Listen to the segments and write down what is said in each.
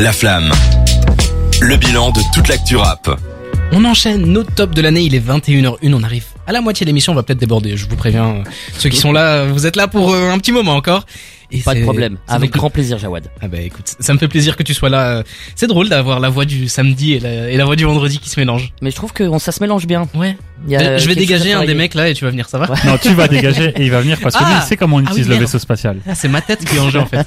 La Flamme. Le bilan de toute l'actu rap. On enchaîne nos tops de l'année, il est 21h01, on arrive à la moitié de l'émission, on va peut-être déborder, je vous préviens. Ceux qui sont là, vous êtes là pour euh, un petit moment encore. Et Pas de problème. Avec grand plaisir, Jawad. Ah bah écoute, ça me fait plaisir que tu sois là. C'est drôle d'avoir la voix du samedi et la, et la voix du vendredi qui se mélangent. Mais je trouve que ça se mélange bien. Ouais. Y a je vais dégager un des mecs là et tu vas venir, ça va Non, tu vas dégager et il va venir parce que lui, Ah il sait comment on Ah oui, utilise le vaisseau spatial. Ah, c'est ma tête qui est en jeu en fait.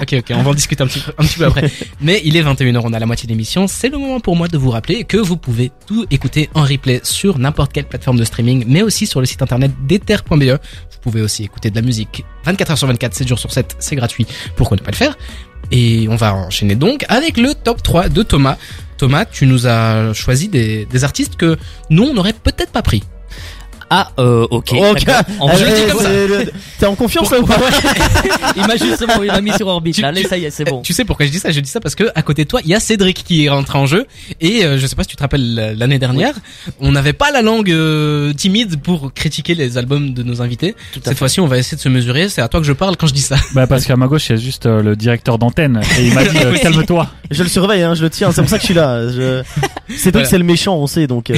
ok, ok, on va en discuter un petit peu, un petit peu après. Mais il est 21h, on a la moitié de l'émission. C'est le moment pour moi de vous rappeler que vous pouvez tout écouter en replay sur n'importe quelle plateforme de streaming, mais aussi sur le site internet d'ether.be. Vous pouvez aussi écouter de la musique 24h sur 24, 7 jours sur 7, c'est gratuit. Pourquoi ne pas le faire? Et on va enchaîner donc avec le top 3 de Thomas. Thomas, tu nous as choisi des, des artistes que nous on n'aurait peut-être pas pris. Ah, euh, ok. Ok. d'accord. En je le dis comme ça. le- T'es en confiance là ou pas il m'a justement, il m'a mis sur orbite. Tu- Là, Allez, ça y est, c'est bon. Tu sais pourquoi je dis ça? Je dis ça parce que à côté de toi, il y a Cédric qui est rentré en jeu et euh, je sais pas si tu te rappelles l'année dernière, on n'avait pas la langue euh, timide pour critiquer les albums de nos invités. Cette fois-ci, on va essayer de se mesurer. C'est à toi que je parle quand je dis ça. Bah parce qu'à ma gauche, il y a juste euh, le directeur d'antenne et il m'a dit euh, calme-toi. Je le surveille, hein, je le tiens, c'est pour ça que je suis là. Je... C'est vrai Voilà. c'est le méchant, on sait, donc... Euh...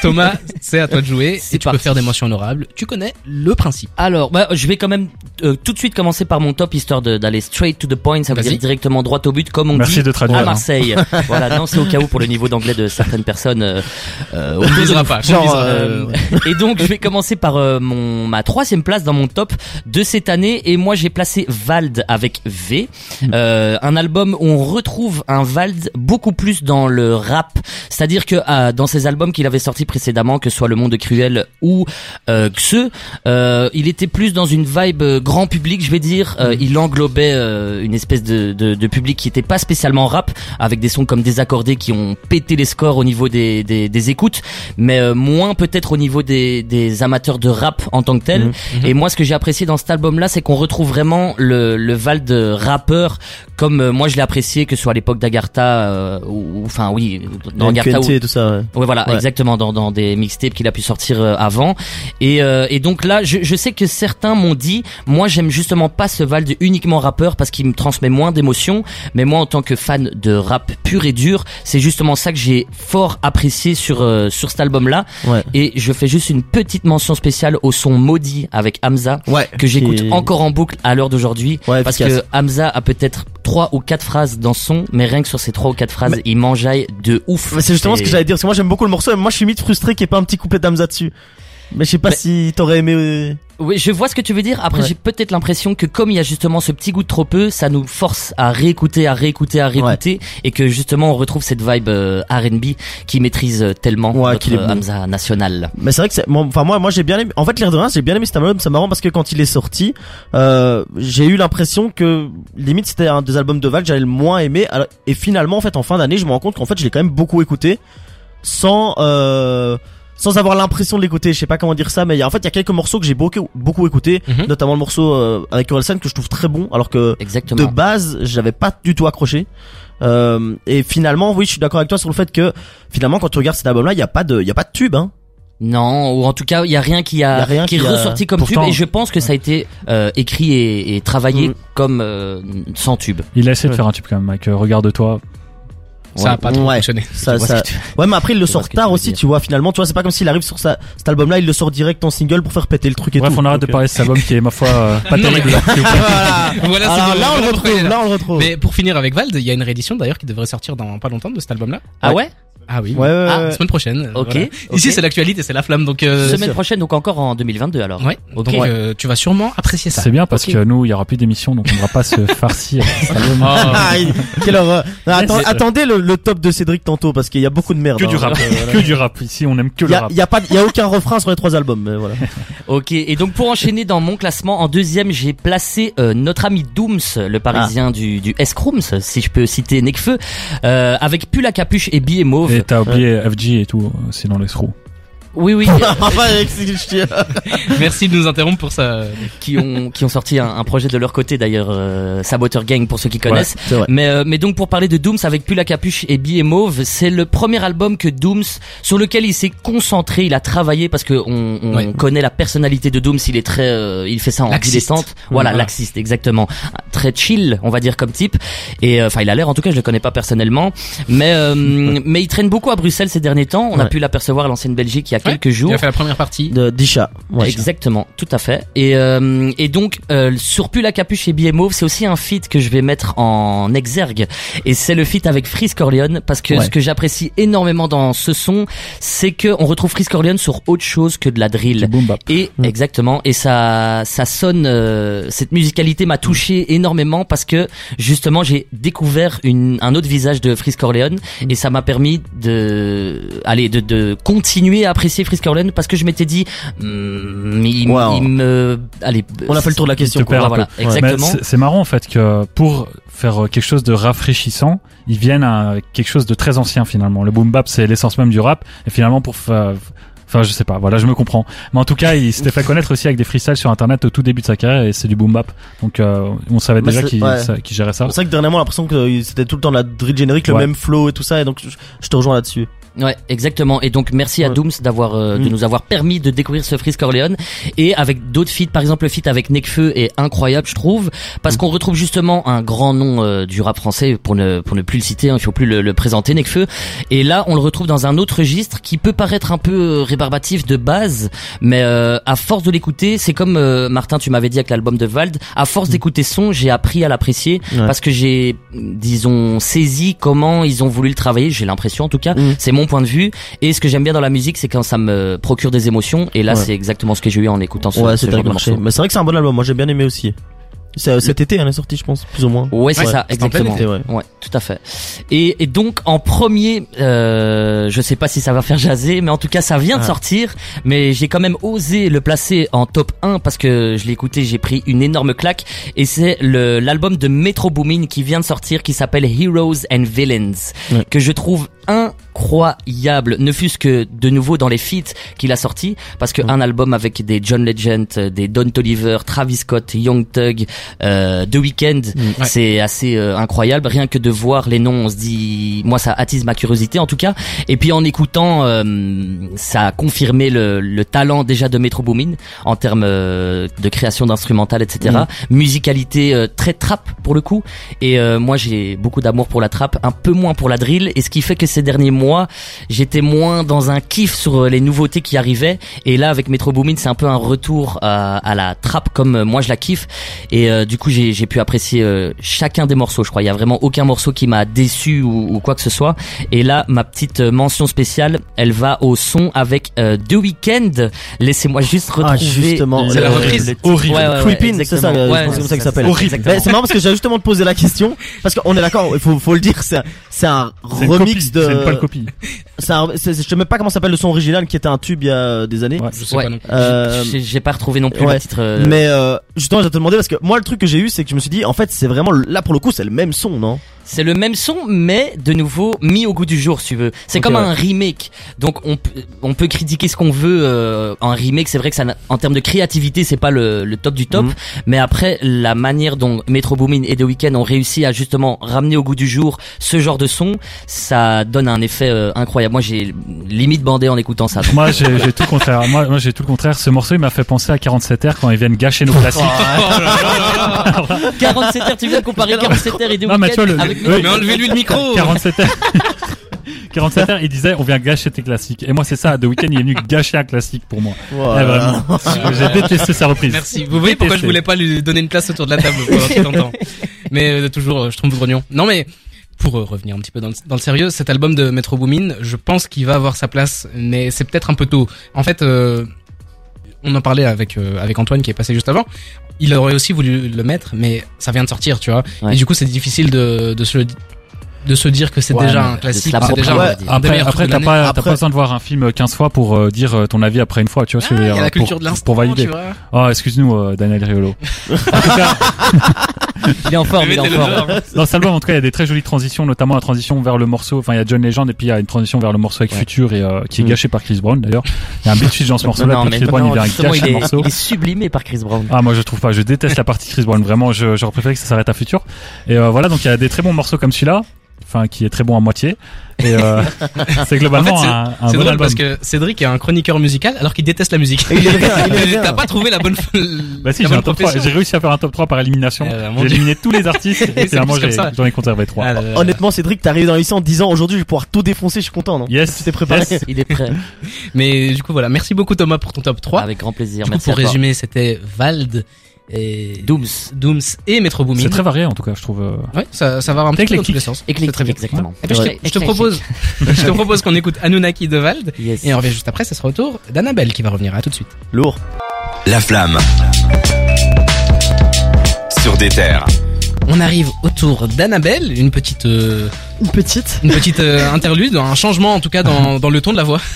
Thomas, c'est à toi de jouer et tu peux parti. Faire des mentions honorables. Tu connais le principe. Alors, bah, je vais quand même euh, tout de suite commencer par mon top histoire d'aller straight to the point. Ça veut dire directement droit au but, comme on Merci dit de traduire, à hein. Marseille. voilà, non, c'est au cas où pour le niveau d'anglais de certaines personnes. Euh, euh, On ne pas. Genre, euh, et donc je vais commencer par euh, mon ma troisième place dans mon top de cette année et moi j'ai placé Vald avec V, euh, un album où on retrouve un Vald beaucoup plus dans le rap, c'est-à-dire que euh, dans ses albums qu'il avait sortis précédemment, que ce soit Le Monde Cruel ou euh, Xe, euh, il était plus dans une vibe euh, grand public, je vais dire. Euh, il englobait euh, une espèce de, de, de public qui était pas spécialement rap, avec des sons comme Désaccordés qui ont pété les scores au niveau des, des, des écoutes, mais euh, moins peut-être au niveau des, des amateurs de rap en tant que tel. Mhm. Et moi, ce que j'ai apprécié dans cet album-là, c'est qu'on retrouve vraiment le, le Val de rappeur comme euh, moi je l'ai apprécié, que ce soit à l'époque d'Agartha, euh, ou enfin oui, dans Agartha ou tout ça, ouais. Ouais, voilà, Ouais. exactement, dans, dans des mixtapes qu'il a pu sortir euh, Et, euh, et donc là, je, je sais que certains m'ont dit, moi j'aime justement pas ce Vald uniquement rappeur parce qu'il me transmet moins d'émotions, mais moi en tant que fan de rap pur et dur, c'est justement ça que j'ai fort apprécié sur euh, sur cet album-là. Ouais. Et je fais juste une petite mention spéciale au son maudit avec Hamza Ouais. que j'écoute Qui encore en boucle à l'heure d'aujourd'hui Ouais, parce efficace. que Hamza a peut-être trois ou quatre phrases dans son mais rien que sur ces trois ou quatre phrases Mais- il m'enjaille de ouf C'est justement ce que Et- j'allais dire, parce que moi j'aime beaucoup le morceau, mais moi je suis vite frustré qu'il n'y ait pas un petit couplet d'Amza dessus. Mais je sais pas Mais- si t'aurais aimé. euh, Oui, je vois ce que tu veux dire. Après, Ouais. j'ai peut-être l'impression que comme il y a justement ce petit goût de trop peu, ça nous force à réécouter, à réécouter, à réécouter, et que justement on retrouve cette vibe euh, R&B qui maîtrise euh, tellement Ouais, notre euh. Hamza national. Mais c'est vrai que c'est, enfin moi, moi j'ai bien aimé. En fait, l'air de rien, j'ai bien aimé cet album. C'est marrant parce que quand il est sorti, euh, j'ai eu l'impression que limite c'était un des albums de Val que j'avais le moins aimé. Et finalement, en fait, en fin d'année, je me rends compte qu'en fait, je l'ai quand même beaucoup écouté, sans euh, sans avoir l'impression de l'écouter. Je sais pas comment dire ça, mais il y a- en fait, il y a quelques morceaux que j'ai beaucoup beaucoup écouté, Mhm. notamment le morceau euh, avec Orelsan que je trouve très bon, alors que de base, j'avais pas du tout accroché. Euh, et finalement, oui, je suis d'accord avec toi sur le fait que finalement, quand tu regardes cet album-là, il y a pas de, il y a pas de tube, hein. Non, ou en tout cas, il y a rien qui a, Y a rien qui est a- ressorti comme Pourtant- tube, et je pense que ça a été euh, écrit et, et travaillé Mm. comme euh, sans tube. Il a essayé de Ouais. faire un tube quand même, Mike. Euh, Regarde-toi. Ça a pas trop Ouais. fonctionné. Ça, ça... tu- Ouais, mais après il le sort tard aussi, dire. tu vois. Finalement, tu vois, c'est pas comme s'il arrive sur sa... cet album-là, il le sort direct en single pour faire péter le truc et Bref, tout. on arrête de parler de cet album qui est, ma foi, euh, pas terrible. mais- voilà, c'est Alors là, on le retrouve. Là, on le retrouve. Mais pour finir avec Vald, il y a une réédition d'ailleurs qui devrait sortir dans pas longtemps de cet album-là. Ah ouais? Ah oui. Ouais, ouais, Ah, ouais. La semaine prochaine. Ok, voilà. ok. Ici, c'est l'actualité, c'est la flamme, donc. Euh, Semaine prochaine, donc encore en 2022 alors. Ouais. Donc euh, tu vas sûrement apprécier ça. C'est bien parce que nous, il y aura plus d'émissions, donc on ne pourra pas se farcir. Ah, quelle horreur. Attendez le, le top de Cédric tantôt parce qu'il y a beaucoup de merde. Que hein. du rap. Euh, Que du rap. Ici, on aime que y le a, rap. il y a pas, il y a aucun refrain sur les trois albums, mais voilà. Ok, et donc pour enchaîner dans mon classement, en deuxième, j'ai placé euh, notre ami Dooms, le parisien Ah. du, du S-Crooms, si je peux citer Necfeu, euh, avec Pull à capuche et billet mauve. Et t'as oublié FG et tout, euh, c'est dans les trous. Oui, oui. Merci de nous interrompre pour ça. qui ont qui ont sorti un, un projet de leur côté d'ailleurs, euh, Saboteur Gang pour ceux qui connaissent. C'est vrai. Mais euh, mais donc pour parler de Dooms avec la capuche et Billet Mauve, c'est le premier album que Dooms sur lequel il s'est concentré, il a travaillé parce que on, on Ouais. connaît la personnalité de Dooms, il est très euh, il fait ça en Laxiste. dilettante. Voilà, Voilà. laxiste exactement. Très chill, on va dire comme type et euh, enfin il a l'air en tout cas, je le connais pas personnellement, mais euh, mais il traîne beaucoup à Bruxelles ces derniers temps, on a Ouais. pu l'apercevoir à l'ancienne Belgique il y a Ouais, quelques jours. Il a fait la première partie. De d'Isha. Ouais. Exactement, tout à fait. Et, euh, et donc, euh, sur Pull la capuche et Billet Mauve, c'est aussi un feat que je vais mettre en exergue. Et c'est le feat avec Frisk Corleone, parce que Ouais. ce que j'apprécie énormément dans ce son, c'est que on retrouve Frisk Corleone sur autre chose que de la drill. Du boom bap. Et Mm. exactement, et ça, ça sonne. euh, cette musicalité m'a touché énormément parce que justement j'ai découvert une, un autre visage de Frisk Corleone Mm. et ça m'a permis de, aller de, de continuer à apprécier Frisk Corleone parce que je m'étais dit, hmm, il, Wow. il me, allez, On a fait le tour de la question. quoi. voilà, exactement. C'est- marrant en fait que pour faire euh, quelque chose de rafraîchissant, ils viennent à quelque chose de très ancien finalement. Le boom bap c'est l'essence même du rap et finalement pour fa- Enfin, je sais pas. Voilà, je me comprends. Mais en tout cas, il s'était fait connaître aussi avec des freestyles sur Internet au tout début de sa carrière et c'est du boom bap. Donc, euh, on savait Bah, déjà qu'il ouais. gérait ça. C'est vrai que dernièrement, l'impression que euh, c'était tout le temps la drill générique, le Ouais. même flow et tout ça, et donc je te rejoins là-dessus. Ouais, exactement. Et donc merci à Ouais. Dooms d'avoir euh, de Mm. nous avoir permis de découvrir ce Frisk Corleone et avec d'autres feats, par exemple le feat avec Nekfeu est incroyable, je trouve, parce Mm. qu'on retrouve justement un grand nom euh, du rap français pour ne pour ne plus le citer, hein, il faut plus le, le présenter Nekfeu. Et là, on le retrouve dans un autre registre qui peut paraître un peu euh, rébarbatif de base, mais euh, à force de l'écouter, c'est comme euh, Martin, tu m'avais dit avec l'album de Vald, à force d'écouter ce son, j'ai appris à l'apprécier Mm. Ouais. parce que j'ai disons saisi comment ils ont voulu le travailler, j'ai l'impression en tout cas, Mm. c'est mon point de vue et ce que j'aime bien dans la musique c'est quand ça me procure des émotions et là Ouais. c'est exactement ce que j'ai eu en écoutant ce, ouais, ce c'est genre de marché. morceau. Mais c'est vrai que c'est un bon album. Moi, j'ai bien aimé aussi. C'est, euh, cet été, elle est sortie, je pense, plus ou moins. Ouais, c'est Ouais, ça, exactement. été, ouais. Ouais, tout à fait. Et, et donc en premier, euh, je sais pas si ça va faire jaser, mais en tout cas ça vient de Ah. sortir. Mais j'ai quand même osé le placer en top 1 parce que je l'ai écouté, j'ai pris une énorme claque. Et c'est le l'album de Metro Boomin qui vient de sortir, qui s'appelle Heroes and Villains, Ouais. que je trouve incroyable. Ne fût-ce que de nouveau dans les feats qu'il a sorti, parce que Ouais. un album avec des John Legend, des Don Toliver, Travis Scott, Young Thug, euh, The Weeknd, Ouais. c'est assez euh, incroyable. Rien que de voir les noms, on se dit, moi ça attise ma curiosité en tout cas. Et puis en écoutant, euh, ça a confirmé le, le talent déjà de Metro Boomin en termes euh, de création d'instrumental, etc. Musicalité euh, très trap pour le coup. Et euh, moi j'ai beaucoup d'amour pour la trap, un peu moins pour la drill. Et ce qui fait que ces derniers mois, j'étais moins dans un kiff sur euh, les nouveautés qui arrivaient. Et là avec Metro Boomin, c'est un peu un retour à, à la trap comme euh, moi je la kiffe. Et euh, du coup, j'ai pu apprécier euh, chacun des morceaux. Je crois, il y a vraiment aucun morceau qui m'a déçu ou, ou quoi que ce soit. Et là, ma petite euh, mention spéciale, elle va au son avec euh, The Weeknd. Laissez-moi juste retrouver. Ah, justement. C'est la reprise. le- Horrible. Ouais, ouais, ouais, c'est ça, euh, c'est comme ça que ça s'appelle. C'est marrant parce que j'ai justement te poser la question parce qu'on est d'accord, il faut, faut le dire, c'est un, remix de. C'est une pâle copie. c'est- je sais même pas comment s'appelle le son original qui était un tube il y a des années. Ouais. Je sais Ouais. pas non plus. Euh, J'ai- J'ai pas retrouvé non plus ouais. le titre. euh, Mais euh, justement, je vais te demander parce que moi le truc que j'ai eu, c'est que je me suis dit, en fait, c'est vraiment là pour le coup, c'est le même son, non? C'est le même son, mais de nouveau mis au goût du jour, si tu veux. C'est comme ouais. un remake. Donc on, peut- on peut critiquer ce qu'on veut. Euh, un remake, c'est vrai que ça, en termes de créativité, c'est pas le, le top du top. Mhm. Mais après, la manière dont Metro Boomin et The Weeknd ont réussi à justement ramener au goût du jour ce genre de son, ça donne un effet euh, incroyable. Moi, j'ai limite bandé en écoutant ça. Moi, j'ai j'ai tout le contraire. Moi, moi j'ai tout le contraire. Ce morceau, il m'a fait penser à 47R quand ils viennent gâcher nos classiques. 47 heures, tu viens de comparer 47 heures et The Weeknd avec Mais enlevez-lui le micro 47 heures. 47 heures, il disait, on vient gâcher tes classiques. Et moi, c'est ça. The Weeknd, il est venu gâcher un classique pour moi. Eh, Voilà. vraiment. J'ai détesté sa reprise. Merci. Vous voyez pourquoi je voulais pas lui donner une place autour de la table pendant tout. Mais euh, toujours, euh, je trompe grognon. Non mais pour euh, revenir un petit peu dans le, dans le sérieux, cet album de Metro Boomin, je pense qu'il va avoir sa place, mais c'est peut-être un peu tôt. En fait, euh, on en parlait avec euh, avec Antoine qui est passé juste avant. Il aurait aussi voulu le mettre, mais ça vient de sortir, tu vois. Ouais. Et du coup, c'est difficile de de se de se dire que c'est Ouais, déjà un classique, c'est déjà des Après, après, de t'as pas, Après- pas besoin de voir un film 15 fois pour euh, dire euh, ton avis après une fois, tu vois ce que je veux Ah, y a la pour- culture de l'instant, Pour valider. tu vois. Oh, excuse-nous, euh, Daniel Riolo. en tout cas, Il est en forme, il est en forme. Dans cet album, en tout cas, il y a des très jolies transitions, notamment la transition vers le morceau. Enfin, il y a John Legend et puis il y a une transition vers le morceau avec Ouais. Future et euh, qui est Mm. gâché par Chris Brown d'ailleurs. Il y a un beat switch dans ce morceau-là. Chris Brown, il vient gâcher le est, morceau. il est sublimé par Chris Brown. Ah moi je trouve pas, je déteste la partie Chris Brown vraiment, je j'aurais préféré que ça s'arrête à Future. Et euh, voilà donc il y a des très bons morceaux comme celui-là, enfin qui est très bon à moitié. Et euh, c'est globalement En fait, un, un C'est bon drôle album. parce que Cédric est un chroniqueur musical alors qu'il déteste la musique. Et il est bien, il est bien. T'as pas trouvé la bonne. Bah si j'ai un bonne top 3, profession. j'ai réussi à faire un top 3 par élimination. Euh, mon j'ai éliminé tous les artistes et finalement j'en ai conservé 3. Ah là là. Honnêtement, Cédric, t'es arrivé dans l'émission en disant aujourd'hui je vais pouvoir tout défoncer, je suis content, non? Yes. Tu t'es préparé? Yes. Il est prêt. Mais du coup voilà, merci beaucoup Thomas pour ton top 3. Avec grand plaisir. du coup Merci pour résumer, c'était Vald et Dooms. Dooms et Metro Boomin. C'est très varié en tout cas je trouve. euh. Ouais, ça, ça va un petit peu dans tous les sens. C'est Éclectique, très bien. exactement. Eh ben, je, te, je te propose, je te propose qu'on écoute Anunnaki de Vald Yes. et on revient juste après. Ce sera au tour d'Annabelle qui va revenir. À tout de suite. Lourd. La flamme. Sur des terres. On arrive au tour d'Annabelle, une petite, euh, Une petite. une petite euh, interlude, un changement en tout cas dans, dans le ton de la voix.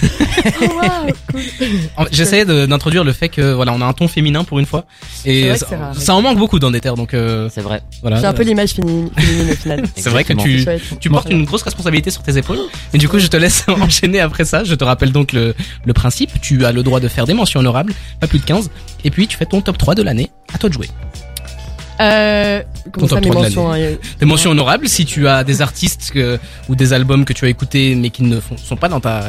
Oh, cool. J'essayais d'introduire le fait que voilà, on a un ton féminin pour une fois et vrai ça, c'est rare. ça en manque beaucoup dans des terres. Donc euh, C'est vrai. voilà. J'ai un peu l'image féminine, féminine au final. C'est vrai que tu, tu portes une grosse responsabilité sur tes épaules. Et du coup, je te laisse enchaîner après ça. Je te rappelle donc le, le principe. Tu as le droit de faire des mentions honorables, pas plus de 15. Et puis, tu fais ton top 3 de l'année. À toi de jouer. Euh, comment Ton ça, top mes 3 de mentions hein, Des mentions honorables, si tu as des artistes que, ou des albums que tu as écoutés mais qui ne font- sont pas dans ta,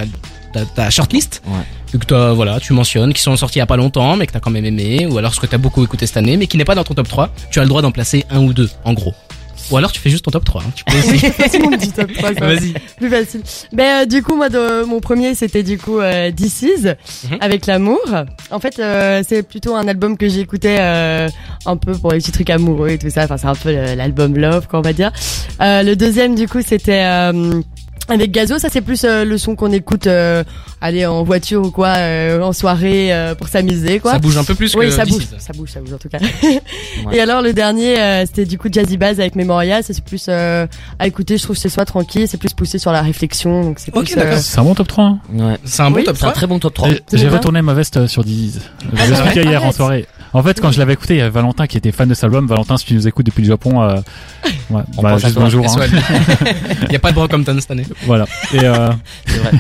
ta, ta shortlist. Ouais. Que toi, voilà, tu mentionnes, qui sont sortis il y a pas longtemps, mais que t'as quand même aimé, ou alors ce que t'as beaucoup écouté cette année, mais qui n'est pas dans ton top 3. Tu as le droit d'en placer un ou deux, en gros. Ou alors tu fais juste ton top 3. hein. Tu peux aussi. C'est mon petit top 3, ça va. Vas-y. Plus facile. Ben, euh, du coup, moi, de, mon premier, c'était du coup euh, This Is, Mhm. avec l'amour. En fait, euh, c'est plutôt un album que j'écoutais euh, un peu pour les petits trucs amoureux et tout ça. Enfin, c'est un peu le- l'album Love, quoi, on va dire. Euh, le deuxième, du coup, c'était euh, avec Gazo. Ça, c'est plus euh, le son qu'on écoute, euh, aller en voiture ou quoi, euh, en soirée euh, pour s'amuser, quoi. Ça bouge un peu plus Oui, que ça bouge, Is. ça bouge, ça bouge en tout cas. Et alors le dernier, euh, c'était du coup Jazzy Bass avec Memoria. Ça, C'est plus euh, à écouter, je trouve, chez soi tranquille. C'est plus poussé sur la réflexion, donc c'est Ok, plus. d'accord. C'est un bon top 3. Hein. Ouais. C'est un bon Oui, top C'est un 3. très bon top 3. Et C'est J'ai retourné ma veste sur Diz. Je Ah, l'ai c'est vrai expliqué hier en Arrête. soirée. En fait, quand je l'avais écouté, il y avait Valentin qui était fan de cet album. Valentin, si tu nous écoutes depuis le Japon, euh, ouais, On bah, pense juste bonjour. hein. Il y a pas de Brockhampton cette année. Voilà. Et, euh, C'est vrai.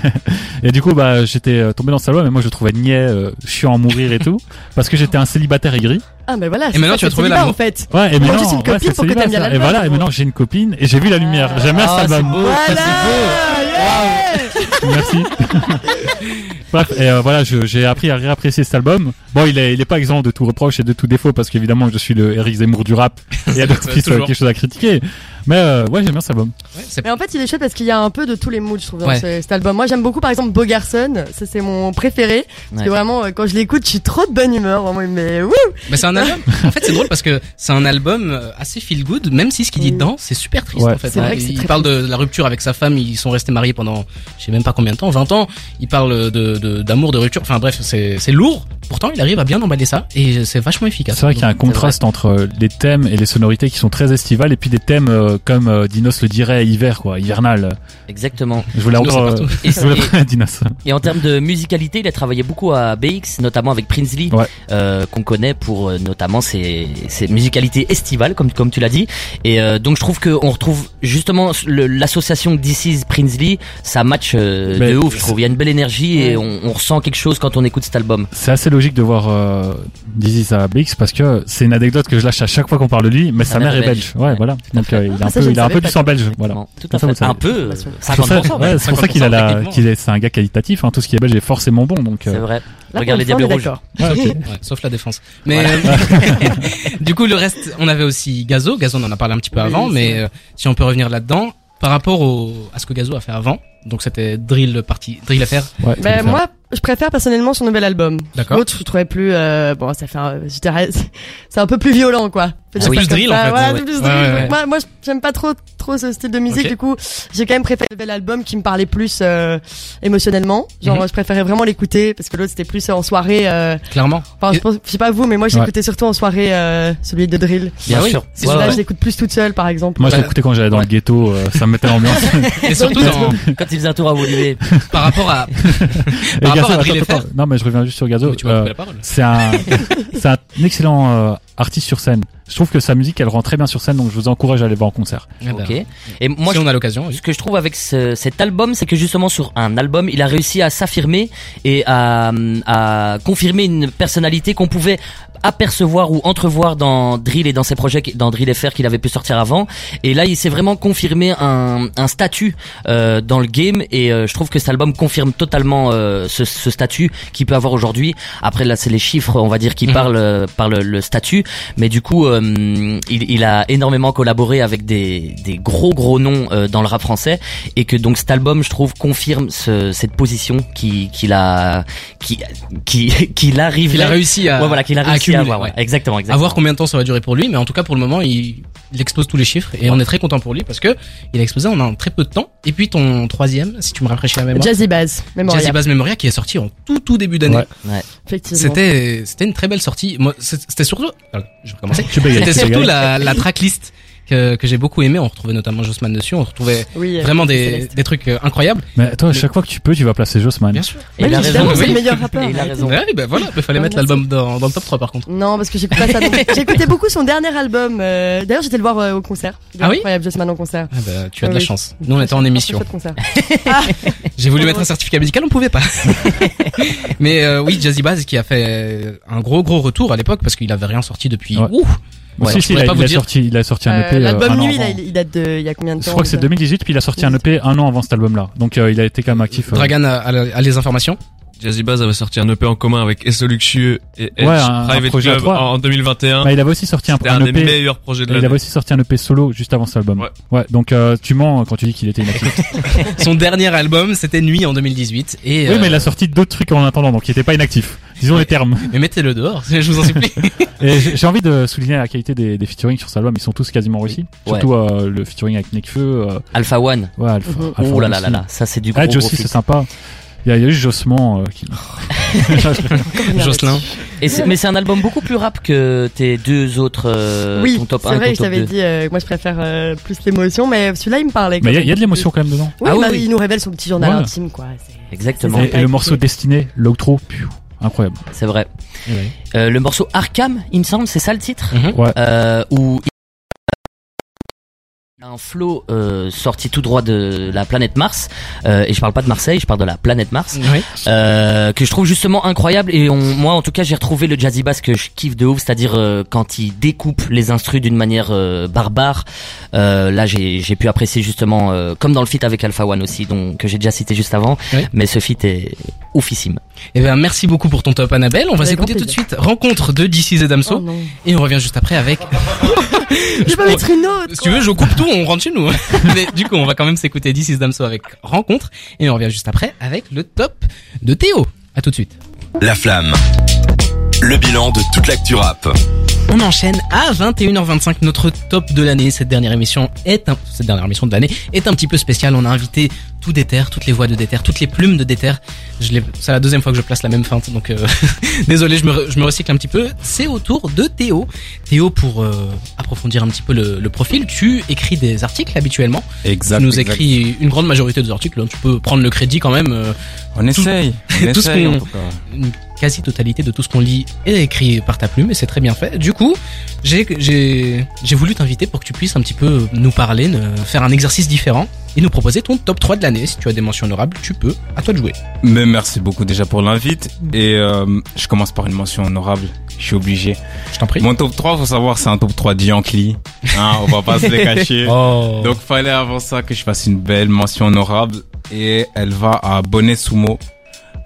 et du coup, bah, j'étais euh, tombé dans cet album et moi je le trouvais niais, euh, chiant à mourir et tout, parce que j'étais un célibataire aigri. Ah, mais voilà. Et maintenant, c'est tu as trouvé l'amour. en fait. Ouais, et maintenant, suis une copine c'est pour que t'aimes bien. Et voilà, et en maintenant j'ai une copine et j'ai vu la lumière. J'aime bien Ah, cet c'est album. beau. Voilà. yeah Merci. Bref, et euh, voilà, j'ai appris à réapprécier cet album. Bon, il est, il est pas exempt de tout reproche et de tout défaut parce qu'évidemment, je suis le Eric Zemmour du rap et il y a d'autres qui Toujours. quelque chose à critiquer. Mais euh, ouais, j'aime bien cet album. Ouais, c'est Mais en fait, il est chouette parce qu'il y a un peu de tous les moods, je trouve, dans Ouais. ce- cet album. Moi, j'aime beaucoup, par exemple, Beau Garçon. Ça, c'est mon préféré. Parce Ouais. que vraiment, euh, quand je l'écoute, je suis trop de bonne humeur. Vraiment, mais wouh Mais c'est un album. En fait, c'est drôle parce que c'est un album euh, assez feel good, même si ce qu'il dit Oui. dedans, c'est super triste Ouais. en fait. C'est hein. vrai que c'est il très parle de la rupture avec sa femme, ils sont restés mariés pendant je sais même pas combien de temps, 20 ans. Il parle de de- d'amour, de, rupture. Enfin bref, c'est c'est lourd. Pourtant, il arrive à bien emballer ça et c'est vachement efficace. C'est vrai qu'il y a un contraste entre euh, les thèmes et les sonorités qui sont très estivales et puis des thèmes euh, comme euh, Dinos le dirait hiver quoi, hivernal. Exactement. Je voulais encore euh. Et, Dinos. et en termes de musicalité, il a travaillé beaucoup à BX, notamment avec Prinsley, Ouais. euh, qu'on connaît pour euh, notamment ses, ses musicalités estivales, comme comme tu l'as dit. Et euh, donc je trouve qu'on retrouve justement l'association This Is Prinsley, ça match euh, de ouf. Je trouve il y a une belle énergie et on, on ressent quelque chose quand on écoute cet album. C'est assez logique de voir euh, Dizzy à BX parce que c'est une anecdote que je lâche à chaque fois qu'on parle de lui, mais sa mère est belge. Ouais, Ouais, voilà. Donc euh, il a un ça, peu, je il a un peu du sang belge. Voilà. À Un peu, C'est pour ça, 50%. ouais, c'est pour ça qu'il a la, c'est un gars qualitatif. Hein, tout ce qui est belge est forcément bon. Donc, C'est euh, vrai. Là, Regarde les Diables Rouges. sauf la défense. Mais euh, du coup, le reste, on avait aussi Gazo. Gazo, on en a parlé un petit peu Oui, avant, c'est mais euh, si on peut revenir là-dedans, par rapport au, à ce que Gazo a fait avant, donc c'était Drill partie, Drill FR, Ouais, Ben, moi, je préfère personnellement son nouvel album. d'accord L'autre, je trouvais plus, euh, bon, ça fait, un, je dirais, c'est un peu plus violent, quoi. C'est plus drill, en fait, Voilà, ouais. plus drill. ouais, Donc ouais. Moi, moi, j'aime pas trop, trop ce style de musique. Du coup, j'ai quand même préféré le nouvel album qui me parlait plus euh, émotionnellement. Genre, Mhm. je préférais vraiment l'écouter parce que l'autre c'était plus en soirée. Euh, Clairement. enfin, je, pense, je sais pas vous, mais moi, Ouais. j'écoutais surtout en soirée euh, celui de drill. Bien Ah oui, sûr. c'est Ouais, Là, ouais. je l'écoute plus toute seule, par exemple. Moi, l'écoutais quand j'allais dans le ghetto. euh, ça me mettait l'ambiance. Et surtout Quand il faisait un tour à Woluwe. par rapport à, Attends, attends. Non, mais je reviens juste sur Gazo. tu Euh, couper la parole. c'est un, c'est un excellent euh, artiste sur scène. Je trouve que sa musique, elle rend très bien sur scène, donc je vous encourage à aller voir en concert. Eh ben, Ok. Et moi, si je on a l'occasion, oui. Ce que je trouve avec ce- cet album, c'est que justement sur un album, il a réussi à s'affirmer et à, à confirmer une personnalité qu'on pouvait apercevoir ou entrevoir dans Drill et dans ses projets, qui- dans Drill FR qu'il avait pu sortir avant. Et là, il s'est vraiment confirmé un, un statut euh, dans le game et euh, je trouve que cet album confirme totalement euh, ce, ce statut qu'il peut avoir aujourd'hui. Après, là, c'est les chiffres, on va dire, qui Mhm. parlent euh, par le, le statut. Mais du coup, euh, il, il a énormément collaboré avec des, des gros gros noms euh, dans le rap français et que donc cet album, je trouve, confirme ce, cette position qui qu'il a qui qui qu'il arrive Il a réussi à, ouais, voilà qu'il a à à ouais. ouais. exactement À exactement voir combien de temps ça va durer pour lui, mais en tout cas pour le moment il, il expose tous les chiffres et on est très content pour lui parce que il a explosé en un très peu de temps. Et puis ton troisième, si tu me rafraîchis la mémoire, Jazzy Bass, Memoria. Jazzy Bass Memoria qui est sorti en tout tout début d'année. Ouais. Effectivement. C'était c'était une très belle sortie. Moi c'était surtout, je vais recommencer. C'était surtout la, la tracklist que, que j'ai beaucoup aimé. On retrouvait notamment Jossman dessus. On retrouvait Oui, vraiment des, des trucs euh, incroyables. Mais toi, à chaque fois que tu peux, tu vas placer Jossman. Bien sûr. et il a raison c'est oui. le meilleur rappeur. Et il a raison. Ouais, ben voilà, il fallait Ah, mettre l'album dans, dans le top 3 par contre. Non, parce que j'écoute pas ça. J'écoutais beaucoup son dernier album. euh, D'ailleurs, j'étais le voir euh, au concert. Ah oui Incroyable, Jossman en concert. Ah bah, tu as de Oui, la chance. Nous on était en émission. Concert. J'ai voulu mettre un certificat médical, on pouvait pas. Mais euh, oui, Jazzy Bass qui a fait un gros gros retour à l'époque parce qu'il avait rien sorti depuis. Ouais. Ouh, Ouais, si, si, il, a, pas il vous a dire. sorti, il a sorti un Euh, EP. euh, L'album un an Nuit, là, il, date de. Il y a combien de temps Je crois que c'est déjà 2018, puis il a sorti un EP un an avant cet album-là. Donc euh, il a été quand même actif. euh. Dragan a, a- a les informations. Jazzy Bass avait sorti un EP en commun avec Esso Luxueux et Edge Ouais, un- Private Club en 2021. Bah, il avait aussi sorti un, C'était un un des EP. meilleurs projets de Il avait aussi sorti un EP solo juste avant cet album. Ouais. donc euh, tu mens quand tu dis qu'il était inactif. Son dernier album, c'était Nuit en 2018. Et, oui, euh, mais il a sorti d'autres trucs en attendant, donc il était pas inactif. Disons les termes. mais mettez-le dehors, je vous en supplie. Et j'ai envie de souligner la qualité des, des featuring sur cet album. Ils sont tous quasiment réussis. Ouais. Surtout euh, le featuring avec Nekfeu. Euh, Alpha One ouais, Alpha, Mhm. Alpha oh là One là là là ça c'est du gros aussi, feat. c'est sympa. Il y a, il y a juste Jossman euh, qui. Jocelyn. Et mais c'est un album beaucoup plus rap que tes deux autres euh, Oui, ton top c'est 1 vrai, je top t'avais 2 dit, euh, moi je préfère euh, plus l'émotion, mais celui-là il me parlait. quand Mais il y a- même. il y a de l'émotion quand même dedans. Oui, Ah oui, bah, oui. il nous révèle son petit journal Ouais. intime, quoi. exactement Et, le morceau Destiné, l'outro, incroyable. c'est vrai Ouais. Euh, le morceau Arkham il me semble c'est ça le titre Mhm. Ouais. euh, où un flow euh, sorti tout droit de la planète Mars euh, et je parle pas de Marseille je parle de la planète Mars Oui. euh, que je trouve justement incroyable et on, moi en tout cas j'ai retrouvé le jazzy bass que je kiffe de ouf c'est-à-dire euh, quand il découpe les instrus d'une manière euh, barbare euh, là j'ai j'ai pu apprécier justement euh, comme dans le feat avec Alpha One aussi donc que j'ai déjà cité juste avant Oui. mais ce feat est oufissime Eh ben, merci beaucoup pour ton top, Annabelle. On va s'écouter tout de suite Rencontre de DC's et Damso. Oh. Et on revient juste après avec. Je peux mettre une autre. Si tu veux, je coupe tout, on rentre chez nous. Mais du coup, on va quand même s'écouter DC's Damso avec Rencontre. Et on revient juste après avec le top de Théo. À tout de suite. La flamme. Le bilan de toute l'actu rap. On enchaîne à 21h25 notre top de l'année. Cette dernière émission est un, cette dernière émission de l'année est un petit peu spéciale. On a invité tout Déter, toutes les voix de Déter, toutes les plumes de Déter. Je c'est la deuxième fois que je place la même feinte, donc euh, désolé, je me, re- je me recycle un petit peu. C'est au tour de Théo. Théo, pour euh, approfondir un petit peu le, le profil, tu écris des articles habituellement. Exact. tu nous exact. écris une grande majorité des articles. hein. Tu peux prendre le crédit quand même. euh, On essaye. On tout ce essaye, qu'on- en tout cas. une quasi-totalité de tout ce qu'on lit est écrit par ta plume et c'est très bien fait. Du coup, j'ai j'ai j'ai voulu t'inviter pour que tu puisses un petit peu nous parler, ne- faire un exercice différent et nous proposer ton top 3 de l'année. Si tu as des mentions honorables, tu peux. À toi de jouer. Mais merci beaucoup déjà pour l'invite. Et euh, je commence par une mention honorable. Je suis obligé. Je t'en prie. Mon top 3, faut savoir, c'est un top 3 d'Yankee. Hein, on va pas se les cacher. Oh. Donc fallait avant ça que je fasse une belle mention honorable. Et elle va à Bonnet Sumo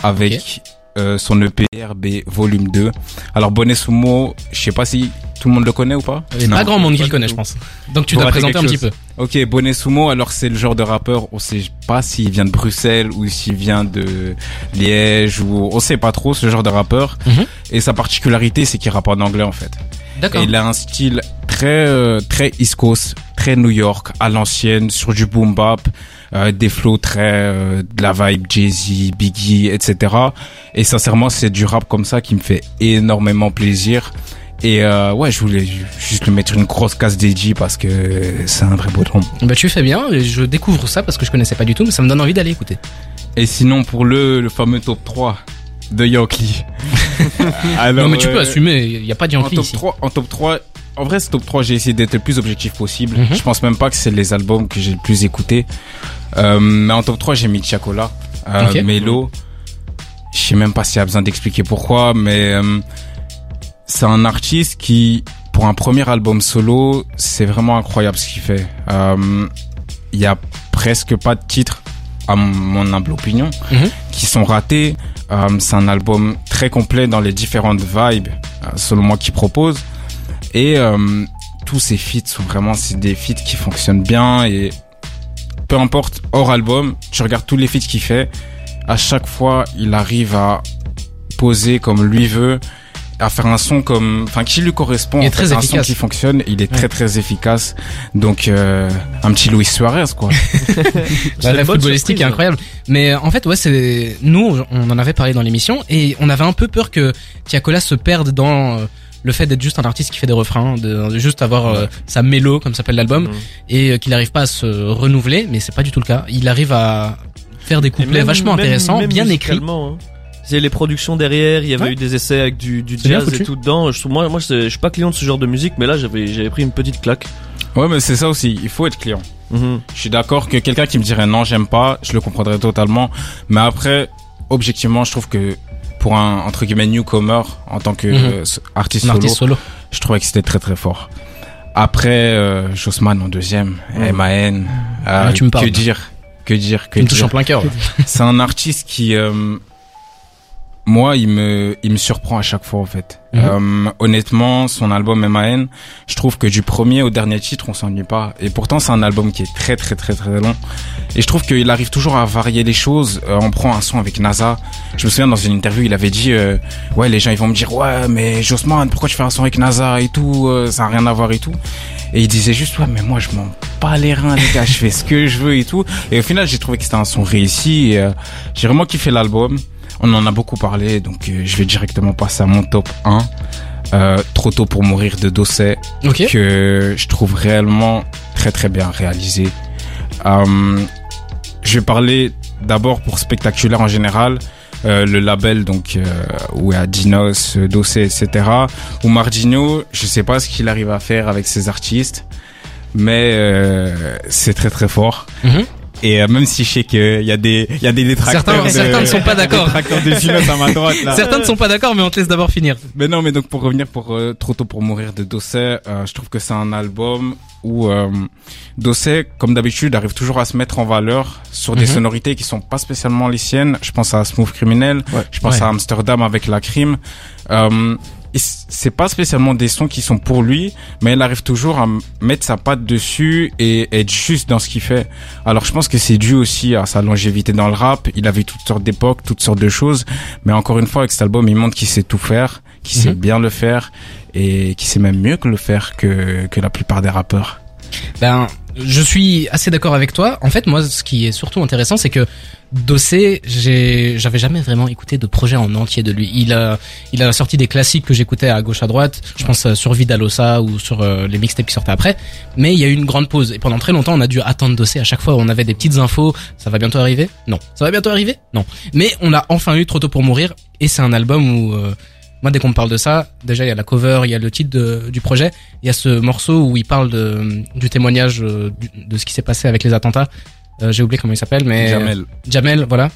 avec euh, son EP RB volume 2. Alors Bonnet Sumo, je sais pas si tout le monde le connaît ou pas. Il y a pas grand monde qui le connaît, je pense. Donc tu dois rater présenter un petit peu. Ok, Bonnet Sumo, alors c'est le genre de rappeur, on sait pas s'il vient de Bruxelles ou s'il vient de Liège ou on sait pas trop ce genre de rappeur. Mhm. Et sa particularité, c'est qu'il rappe en anglais en fait. D'accord. Il a un style très euh, très East Coast, très New York, à l'ancienne, sur du boom bap, euh, des flows très euh, de la vibe Jay-Z, Biggie, etc. Et sincèrement, c'est du rap comme ça qui me fait énormément plaisir. Et euh, ouais, je voulais ju- juste lui mettre une grosse casse DJ parce que c'est un vrai beau nom. Bah tu fais bien. Je découvre ça parce que je connaissais pas du tout, mais ça me donne envie d'aller écouter. Et sinon, pour le, le fameux top 3 de Alors, non mais tu peux euh, assumer, il y a pas de en Yankee top ici. 3, en top 3, en vrai, ce top 3, j'ai essayé d'être le plus objectif possible. Mhm. Je pense même pas que c'est les albums que j'ai le plus écouté. Euh, mais en top 3, j'ai mis Chacola, euh. Melo. Je sais même pas s'il y a besoin d'expliquer pourquoi, mais euh, c'est un artiste qui, pour un premier album solo, c'est vraiment incroyable ce qu'il fait. Euh, Il y a presque pas de titres, à mon- humble opinion, Mhm. qui sont ratés. Euh, c'est un album très complet dans les différentes vibes, selon moi, qu'il propose. Et euh, tous ces feats sont vraiment c'est des feats qui fonctionnent bien et peu importe hors album, tu regardes tous les feats qu'il fait, à chaque fois il arrive à poser comme lui veut, à faire un son comme, enfin qui lui correspond. Il est en fait, très un efficace. son qui fonctionne, il est Ouais. très très efficace. Donc euh, un petit Luis Suarez quoi. La une bonne footballistique est surprise, incroyable. Mais euh, en fait, ouais, c'est nous, on en avait parlé dans l'émission et on avait un peu peur que Tiakola se perde dans euh, le fait d'être juste un artiste qui fait des refrains, de, juste avoir euh, sa mélo comme s'appelle l'album et euh, qu'il n'arrive pas à se renouveler. Mais c'est pas du tout le cas. Il arrive à faire des Et couplets même- vachement même- intéressants, même bien écrits. hein. Il y a les productions derrière, il y avait Ouais. eu des essais avec du, du jazz et tout dedans. Je, moi, moi, je, je suis pas client de ce genre de musique, mais là, j'avais, j'avais pris une petite claque. Ouais mais c'est ça aussi, il faut être client. Mhm. Je suis d'accord que quelqu'un qui me dirait non, j'aime pas, je le comprendrais totalement. Mais après, objectivement, je trouve que pour un entre guillemets newcomer en tant que Mhm. euh, artiste solo, artiste solo. je trouvais que c'était très très fort. Après, euh, Jossman en deuxième, MAN, euh, Ah, tu me parles. que dire, que dire, que Tu me touches dire. en plein cœur. C'est un artiste qui, euh, moi, il me, il me surprend à chaque fois en fait. Mhm. Euh, honnêtement, son album MAN, je trouve que du premier au dernier titre, on s'ennuie pas. Et pourtant, c'est un album qui est très très très très long. Et je trouve qu'il arrive toujours à varier les choses. Euh, on prend un son avec NASA. Je me souviens dans une interview, il avait dit, euh, ouais, les gens ils vont me dire, ouais, mais Jossman, pourquoi tu fais un son avec NASA et tout, euh, ça n'a rien à voir et tout. Et il disait juste, ouais, mais moi je m'en bats les reins, les gars, je fais ce que je veux et tout. Et au final, j'ai trouvé que c'était un son réussi. Euh, j'ai vraiment kiffé l'album. On en a beaucoup parlé, donc euh, je vais directement passer à mon top 1. Euh, Trop tôt pour mourir de Dosset, Ok. que je trouve réellement très très bien réalisé. Euh, je vais parler d'abord pour spectaculaire en général. Euh, le label donc euh, où a Dinos, Dossé, etc. Ou Mardino, je sais pas ce qu'il arrive à faire avec ses artistes, mais euh, c'est très très fort. Mhm. Et euh, même si je sais qu'il y a des il y a des détracteurs Certains, de, certains ne sont pas d'accord. détracteurs de Dinos à ma droite là. Certains ne sont pas d'accord, mais on te laisse d'abord finir. Mais non, mais donc pour revenir pour euh, Trop tôt pour mourir de Dosset, euh, je trouve que c'est un album où euh, Dosset, comme d'habitude, arrive toujours à se mettre en valeur sur des Mhm. sonorités qui sont pas spécialement les siennes. Je pense à Smooth Criminel, Ouais. je pense Ouais. à Amsterdam avec la crime. C'est pas spécialement des sons qui sont pour lui, mais il arrive toujours à mettre sa patte dessus et être juste dans ce qu'il fait. Alors je pense que c'est dû aussi à sa longévité dans le rap. Il a vu toutes sortes d'époques, toutes sortes de choses, mais encore une fois avec cet album, il montre qu'il sait tout faire, qu'il sait Mhm. bien le faire et qu'il sait même mieux que le faire que que la plupart des rappeurs. Ben, je suis assez d'accord avec toi. En fait, moi, ce qui est surtout intéressant, c'est que Dossé, j'avais jamais vraiment écouté de projet en entier de lui. Il a, il a sorti des classiques que j'écoutais à gauche à droite. Je pense euh, sur Vidalosa ou sur euh, les mixtapes qui sortaient après. Mais il y a eu une grande pause. Et pendant très longtemps, on a dû attendre Dossé. À chaque fois, on avait des petites infos. Ça va bientôt arriver? Non. Ça va bientôt arriver? Non. Mais on a enfin eu Trop tôt pour mourir. Et c'est un album où, euh, moi, dès qu'on me parle de ça, déjà, il y a la cover, il y a le titre de- du projet. Il y a ce morceau où il parle de, du témoignage euh, de ce qui s'est passé avec les attentats. Euh, J'ai oublié comment il s'appelle, mais Jamel. Jamel, voilà.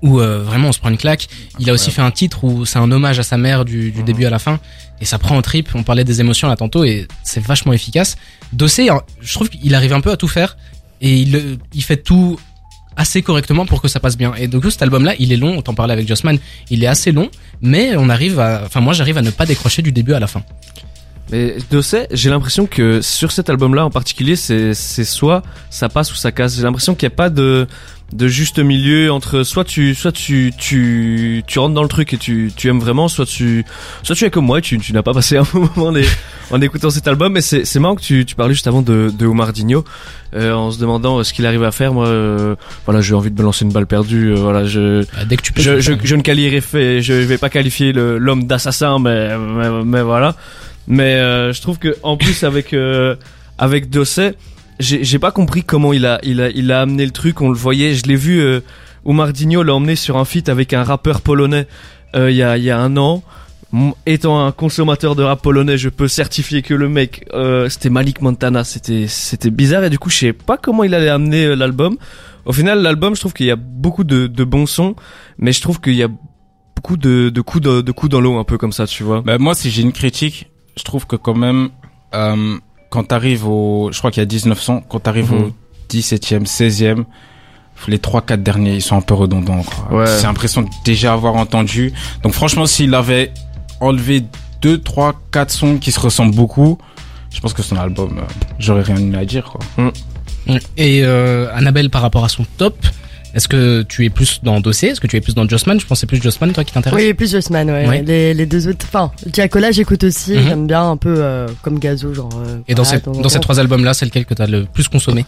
Où euh, vraiment on se prend une claque. Il a aussi fait un titre où c'est un hommage à sa mère du, du début à la fin. Et ça prend en trip. On parlait des émotions là tantôt et c'est vachement efficace. Dossé, hein, je trouve qu'il arrive un peu à tout faire et il, il fait tout assez correctement pour que ça passe bien. Et donc cet album-là, il est long. On t'en parlait avec Jossman. Il est assez long, mais on arrive à, enfin moi j'arrive à ne pas décrocher du début à la fin. Mais Dosset, j'ai l'impression que sur cet album-là en particulier, c'est soit ça passe ou ça casse. J'ai l'impression qu'il n'y a pas de de juste milieu entre soit tu soit tu tu tu rentres dans le truc et tu tu aimes vraiment, soit tu soit tu es comme moi, et tu tu n'as pas passé un bon moment en, écoutant cet album. Mais c'est c'est marrant que tu tu parlais juste avant de de Omar Digno euh, en se demandant euh, ce qu'il arrive à faire. Moi, euh, voilà, j'ai envie de me lancer une balle perdue. euh, voilà, je Euh, Dès que tu peux. je, je, je ne qualifierai fait, je vais pas qualifier le- l'homme d'assassin, mais, mais mais voilà. Mais euh, je trouve que en plus avec euh, avec Dosset, j'ai pas compris comment il a il a il a amené le truc. On le voyait, je l'ai vu. Euh, Omar Digno l'a emmené sur un feat avec un rappeur polonais. euh, il y a y a un an. Étant un consommateur de rap polonais, je peux certifier que le mec, euh, c'était Malik Montana, c'était c'était bizarre et du coup je sais pas comment il allait amener euh, l'album. Au final, l'album, je trouve qu'il y a beaucoup de, de bons sons, mais je trouve qu'il y a beaucoup de, de coups de, de coups dans l'eau un peu comme ça, tu vois. Bah, moi, si j'ai une critique, je trouve que quand même, euh, quand t'arrives au, je crois qu'il y a 1900, quand t'arrives Mhm. au 17e, 16e, les 3-4 derniers, ils sont un peu redondants, quoi. Ouais. C'est l'impression de déjà avoir entendu. Donc franchement, s'il avait enlevé 2, 3, 4 sons qui se ressemblent beaucoup, je pense que son album, euh, j'aurais rien à dire, quoi. Et euh, Annabelle, par rapport à son top, est-ce que tu es plus dans Dossé? Est-ce que tu es plus dans Jossman Je pense que c'est plus Jossman, toi, qui t'intéresse Oui, plus Jossman, ouais. Les, les deux autres, enfin, Giacola, j'écoute aussi, Mhm. j'aime bien un peu euh, comme Gazo, genre. euh, Et dans, ces, dans ces trois albums-là, c'est lequel que t'as le plus consommé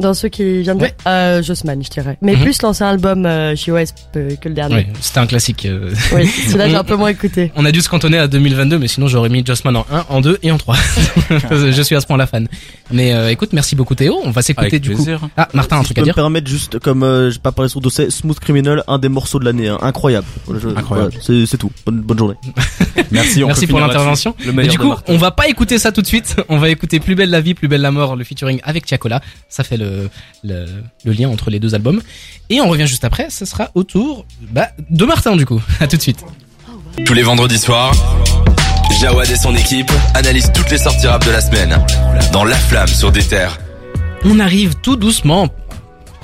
Dans ceux qui viennent de. Ouais. Euh, Jossman, je dirais. Mais Mhm. plus l'ancien album euh, chez OS euh, que le dernier. Oui, c'était un classique. euh. Oui, celui-là, j'ai un peu moins écouté. On a dû se cantonner à 2022, mais sinon j'aurais mis Jossman en 1, en 2 et en 3. je suis à ce point-là fan. Mais euh, écoute, merci beaucoup Théo. On va s'écouter du plaisir. coup. Ah, Martin, un Si truc je à peux me dire permettre juste, comme euh, j'ai pas parlé sur dossier, Smooth Criminal, un des morceaux de l'année, hein. incroyable. Je- Incroyable. voilà, c'est tout. Bonne, bonne journée. Merci, on Merci pour l'intervention. Le du coup, Martin. on va pas écouter ça tout de suite. On va écouter Plus belle la vie, plus belle la mort, le featuring avec Tiakola. Ça fait le, le, le lien entre les deux albums. Et on revient juste après. Ce sera au tour bah, de Martin du coup. À tout de suite. Tous les vendredis soirs, Jawad et son équipe analysent toutes les sorties rap de la semaine dans La Flamme sur des terres. On arrive tout doucement,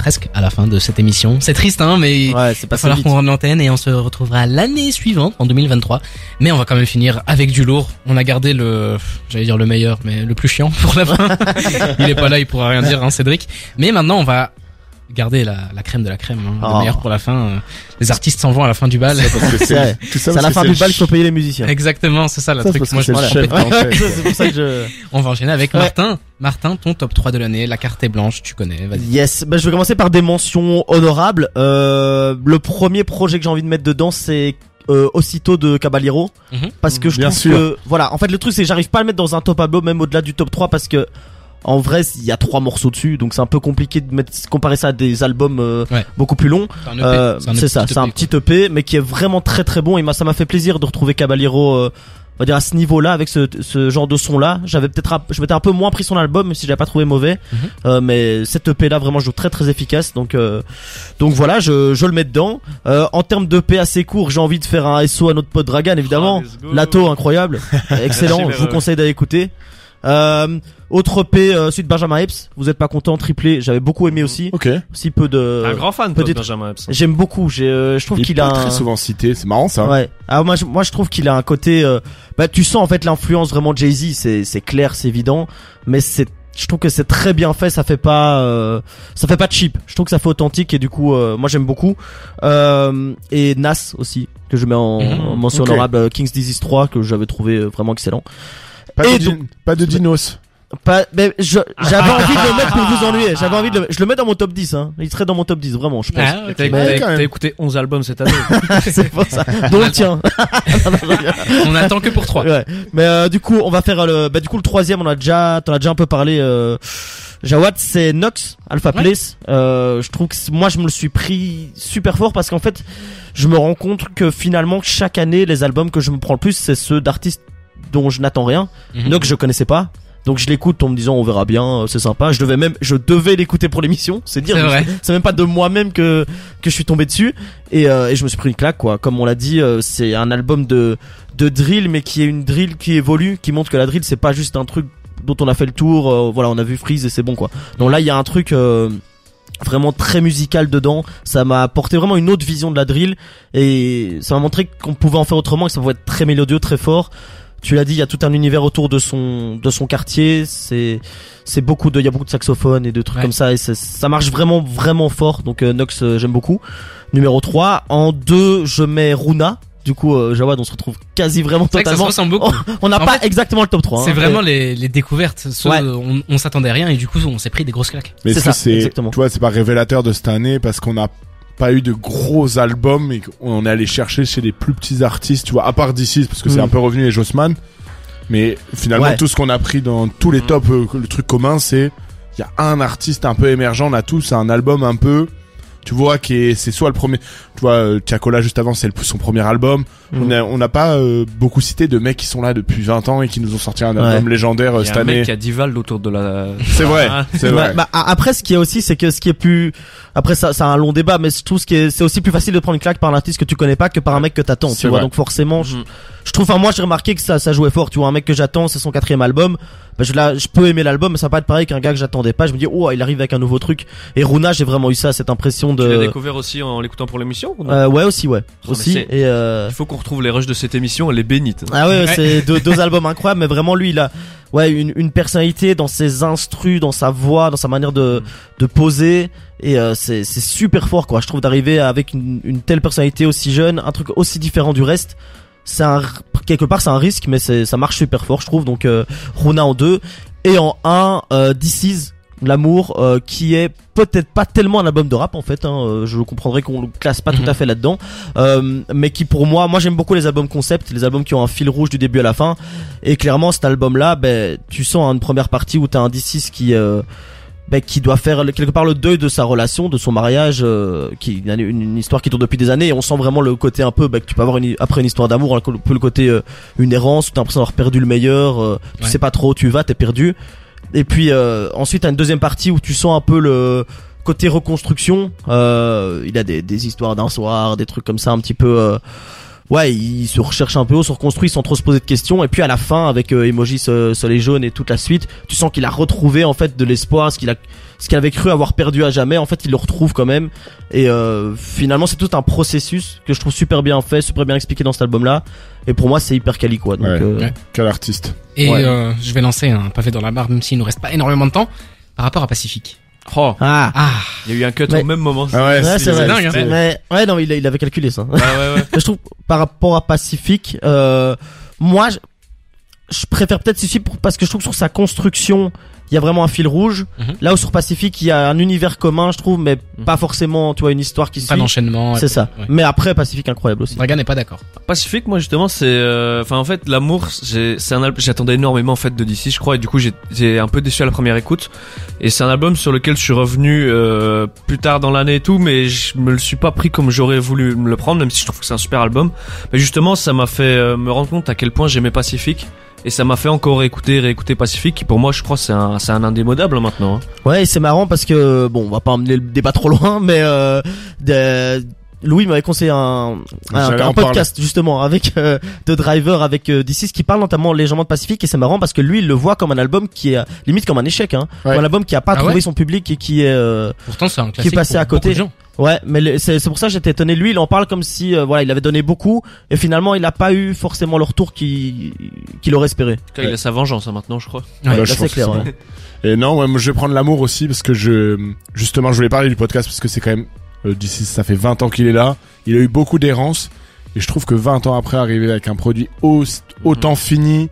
presque à la fin de cette émission. C'est triste, hein, mais Ouais, Il va pas falloir qu'on rende l'antenne et on se retrouvera l'année suivante, en 2023. Mais on va quand même finir avec du lourd. On a gardé le, j'allais dire le meilleur, mais le plus chiant pour la fin. il est pas là, il pourra rien dire, hein, Cédric. Mais maintenant, on va garder la, la crème de la crème, hein, le Oh. meilleur pour la fin. Euh, Les artistes s'en vont à la fin du bal. C'est vrai. c'est tout ça C'est à la fin du bal qu'il faut payer les musiciens. Exactement, c'est ça le truc. Moi, je me chef. fait. c'est pour ça que je... On va enchaîner avec Ouais. Martin. Martin, ton top 3 de l'année, la carte est blanche, tu connais, vas-y. Yes, bah, je vais commencer par des mentions honorables. Euh, le premier projet que j'ai envie de mettre dedans, c'est euh, aussitôt de Caballero, Mhm. parce que je Bien trouve sûr. que voilà, en fait le truc c'est que j'arrive pas à le mettre dans un top album même au-delà du top 3 parce que en vrai il y a trois morceaux dessus, donc c'est un peu compliqué de mettre comparer ça à des albums euh, Ouais. beaucoup plus longs. C'est un EP, Euh, un c'est ça, petit c'est un EP, petit EP, mais qui est vraiment très très bon. Et ça m'a fait plaisir de retrouver Caballero, euh, on va dire à ce niveau-là, avec ce, ce genre de son-là. J'avais peut-être, un- je m'étais un peu moins pris son album, même si j'avais pas trouvé mauvais. Mhm. Euh, mais cet EP-là, vraiment, je trouve très très efficace. Donc, euh, donc voilà, je, je le mets dedans. Euh, en termes d'EP assez court, j'ai envie de faire un SO à notre pote Dragan, évidemment. Ah. Lato, incroyable, excellent. Merci, je vous conseille d'aller écouter. Euh, autre EP, euh, celui de Benjamin Epps. Vous êtes pas content, triplé. J'avais beaucoup aimé aussi. Ok. Si peu de. un grand fan, toi, de Benjamin Epps. J'aime beaucoup. J'ai, euh, je trouve Il qu'il est a pas un... très souvent cité, c'est marrant ça. Ouais. Alors moi, je, moi, je trouve qu'il a un côté. euh, bah, tu sens en fait l'influence vraiment de Jay Z. C'est, c'est clair, c'est évident, mais c'est. Je trouve que c'est très bien fait. Ça fait pas. euh, ça fait pas cheap. Je trouve que ça fait authentique et du coup, euh, moi j'aime beaucoup. Euh, et Nas aussi que je mets en, Mhm. en mention Ok. honorable. euh, King's Disease 3 que j'avais trouvé euh, vraiment excellent. Pas, Et de, donc- din- pas de dinos. Pas, mais je, j'avais envie de le mettre pour vous ennuyer. J'avais envie de le, je le mets dans mon top 10, hein. Il serait dans mon top 10, vraiment, je pense. Ah. T'as Mais- t'as- quand même. t'as écouté 11 albums cette année. c'est pour ça. Dont le tien. On attend que pour 3. Ouais. Mais euh, du coup, on va faire le, bah du coup le troisième, on a déjà, t'en as déjà un peu parlé. Euh, Jawad, c'est Nox, Alpha Ouais. Place. Euh, je trouve que c'est- moi, je me le suis pris super fort parce qu'en fait, je me rends compte que finalement, chaque année, les albums que je me prends le plus, c'est ceux d'artistes dont je n'attends rien. Mhm. Nox, je connaissais pas. Donc je l'écoute en me disant on verra bien, euh, c'est sympa. Je devais même, je devais l'écouter pour l'émission, c'est dire. C'est même pas de moi-même que que je suis tombé dessus et, euh, et je me suis pris une claque quoi. Comme on l'a dit, euh, c'est un album de de drill mais qui est une drill qui évolue, qui montre que la drill c'est pas juste un truc dont on a fait le tour. euh, voilà, on a vu Freeze et c'est bon quoi. Donc là il y a un truc euh, vraiment très musical dedans. Ça m'a apporté vraiment une autre vision de la drill et ça m'a montré qu'on pouvait en faire autrement, que ça pouvait être très mélodieux, très fort. Tu l'as dit, il y a tout un univers autour de son de son quartier. C'est c'est beaucoup de, il y a beaucoup de saxophones et de trucs Ouais. comme ça et ça, ça marche vraiment vraiment fort. Donc euh, Nox, euh, j'aime beaucoup. Numéro 3 En 2 je mets Runa. Du coup, euh, Jawad, on se retrouve quasi vraiment C'est vrai ça se totalement. ressemble beaucoup. On n'a pas fait, exactement le top 3. C'est hein. vraiment Et- les, les découvertes. Ceux, Ouais. on, on s'attendait à rien et du coup on s'est pris des grosses claques. Mais C'est ça, c'est, exactement. tu vois, c'est pas révélateur de cette année parce qu'on n'a pas eu de gros albums et qu'on est allé chercher chez les plus petits artistes, tu vois, à part d'ici parce que c'est Mm. un peu revenu et Jossman. Mais finalement, Ouais. tout ce qu'on a pris dans tous les tops, euh, le truc commun, c'est il y a un artiste un peu émergent, on a tous un album un peu, tu vois, qui est, c'est soit le premier, tu vois, euh, Tiakola juste avant, c'est le- son premier album. Mhm. On a, on n'a pas euh, beaucoup cité de mecs qui sont là depuis 20 ans et qui nous ont sorti un album légendaire euh, Il y cette a un année. mec qui a 10 Vald autour de la. C'est vrai, Ah. c'est Bah, vrai. bah, a- après, ce qui est aussi, c'est que ce qui est plus, après ça, c'est un long débat, mais je trouve ce qui est, c'est aussi plus facile de prendre une claque par un artiste que tu connais pas que par un mec que t'attends, tu vois. vrai. Donc forcément, je, Mhm. je trouve, enfin moi j'ai remarqué que ça, ça jouait fort. Tu vois, un mec que j'attends, c'est son quatrième album. Bah, je, là, je peux aimer l'album, mais ça va pas être pareil qu'un gars que j'attendais pas. Je me dis, oh, il arrive avec un nouveau truc. Et Runa, j'ai vraiment eu ça, cette impression Tu l'as de. découvert aussi en l'écoutant pour l'émission Euh, ouais, aussi, ouais, Oh, aussi. Et euh... Il faut qu'on retrouve les rushs de cette émission, elle est bénite. Ah ouais, Ouais. c'est deux, deux albums incroyables, mais vraiment lui, il a ouais une, une personnalité dans ses instrus, dans sa voix, dans sa manière de de poser, et euh, c'est c'est super fort quoi. Je trouve d'arriver avec une, une telle personnalité aussi jeune, un truc aussi différent du reste. C'est un quelque part c'est un risque, mais c'est ça marche super fort, je trouve. Donc euh, Runa en deux et en un, euh, This Is, l'amour euh, qui est peut-être pas tellement un album de rap en fait hein, euh, je comprendrais qu'on le classe pas Mhm. tout à fait là-dedans euh, mais qui pour moi moi j'aime beaucoup les albums concept les albums qui ont un fil rouge du début à la fin et clairement cet album là ben tu sens une première partie où t'as un D6 qui euh, ben, qui doit faire quelque part le deuil de sa relation, de son mariage, euh, qui une, une- histoire qui tourne depuis des années. Et on sent vraiment le côté un peu ben, que tu peux avoir une, après une histoire d'amour, un peu le côté euh, une errance, où t'as l'impression d'avoir perdu le meilleur, euh, tu Ouais. sais pas trop où tu vas, t'es perdu. Et puis euh, ensuite t'as une deuxième partie où tu sens un peu le côté reconstruction. Euh, il a des, des histoires d'un soir, des trucs comme ça un petit peu. Ouais, il se recherche un peu, on se reconstruit sans trop se poser de questions. Et puis à la fin, avec euh, Emoji so- Soleil jaune et toute la suite, tu sens qu'il a retrouvé en fait de l'espoir, ce qu'il a, ce qu'il avait cru avoir perdu à jamais. En fait, il le retrouve quand même. Et euh, finalement, c'est tout un processus que je trouve super bien fait, super bien expliqué dans cet album-là. Et pour moi, c'est hyper quali quoi. Donc, Ouais. euh, Ouais. Quel artiste. Et Ouais. euh, je vais lancer un pavé dans la barre, même s'il nous reste pas énormément de temps, par rapport à Pacifique. Oh, Ah. Ah, il y a eu un cut Mais- au même moment. Ah ouais, Ouais, c'est vrai. dingue, hein. Mais ouais, non, il, il avait calculé ça. Ouais, ouais, ouais. je trouve par rapport à Pacifique, euh, moi, je, je préfère peut-être celui-ci pour- parce que je trouve que sur sa construction, il y a vraiment un fil rouge. Mhm. Là où sur Pacifique, il y a un univers commun, je trouve, mais pas forcément, tu vois, une histoire qui pas suit. d'enchaînement. C'est ça. Ouais. Mais après, Pacifique incroyable aussi. Dragan n'est pas d'accord. Pacifique, moi justement, c'est, euh, enfin en fait, l'amour, j'ai- c'est un album, j'attendais énormément en fait de DC, je crois, et du coup j'ai, j'ai un peu déçu à la première écoute. Et c'est un album sur lequel je suis revenu euh, plus tard dans l'année et tout, mais je me le suis pas pris comme j'aurais voulu me le prendre, même si je trouve que c'est un super album. Mais justement, ça m'a fait euh, me rendre compte à quel point j'aimais Pacifique. Et ça m'a fait encore écouter, réécouter Pacifique, qui pour moi, je crois, c'est un, c'est un indémodable maintenant. hein. Ouais, c'est marrant parce que bon, on va pas emmener le débat trop loin, mais euh, de- Louis m'avait conseillé un, un, un podcast justement avec euh, de Driver avec euh, D6 qui parle notamment légèrement de Pacifique et c'est marrant parce que lui il le voit comme un album qui est limite comme un échec hein, Ouais. Comme un album qui a pas Ah trouvé ouais son public et qui est euh, Pourtant, c'est un classique. passé pour à côté. beaucoup de gens. ouais mais c'est pour ça que j'étais étonné lui il en parle comme si euh, voilà il avait donné beaucoup et finalement il a pas eu forcément le retour qu'il qu'il aurait espéré Quand il a sa vengeance hein, maintenant, je crois. Ouais, je c'est clair ouais. Et non, ouais, moi, je vais prendre l'amour aussi parce que je, justement, je voulais parler du podcast parce que c'est quand même, euh, d'ici, ça fait 20 ans qu'il est là. Il a eu beaucoup d'errance et je trouve que 20 ans après arriver avec un produit au- autant fini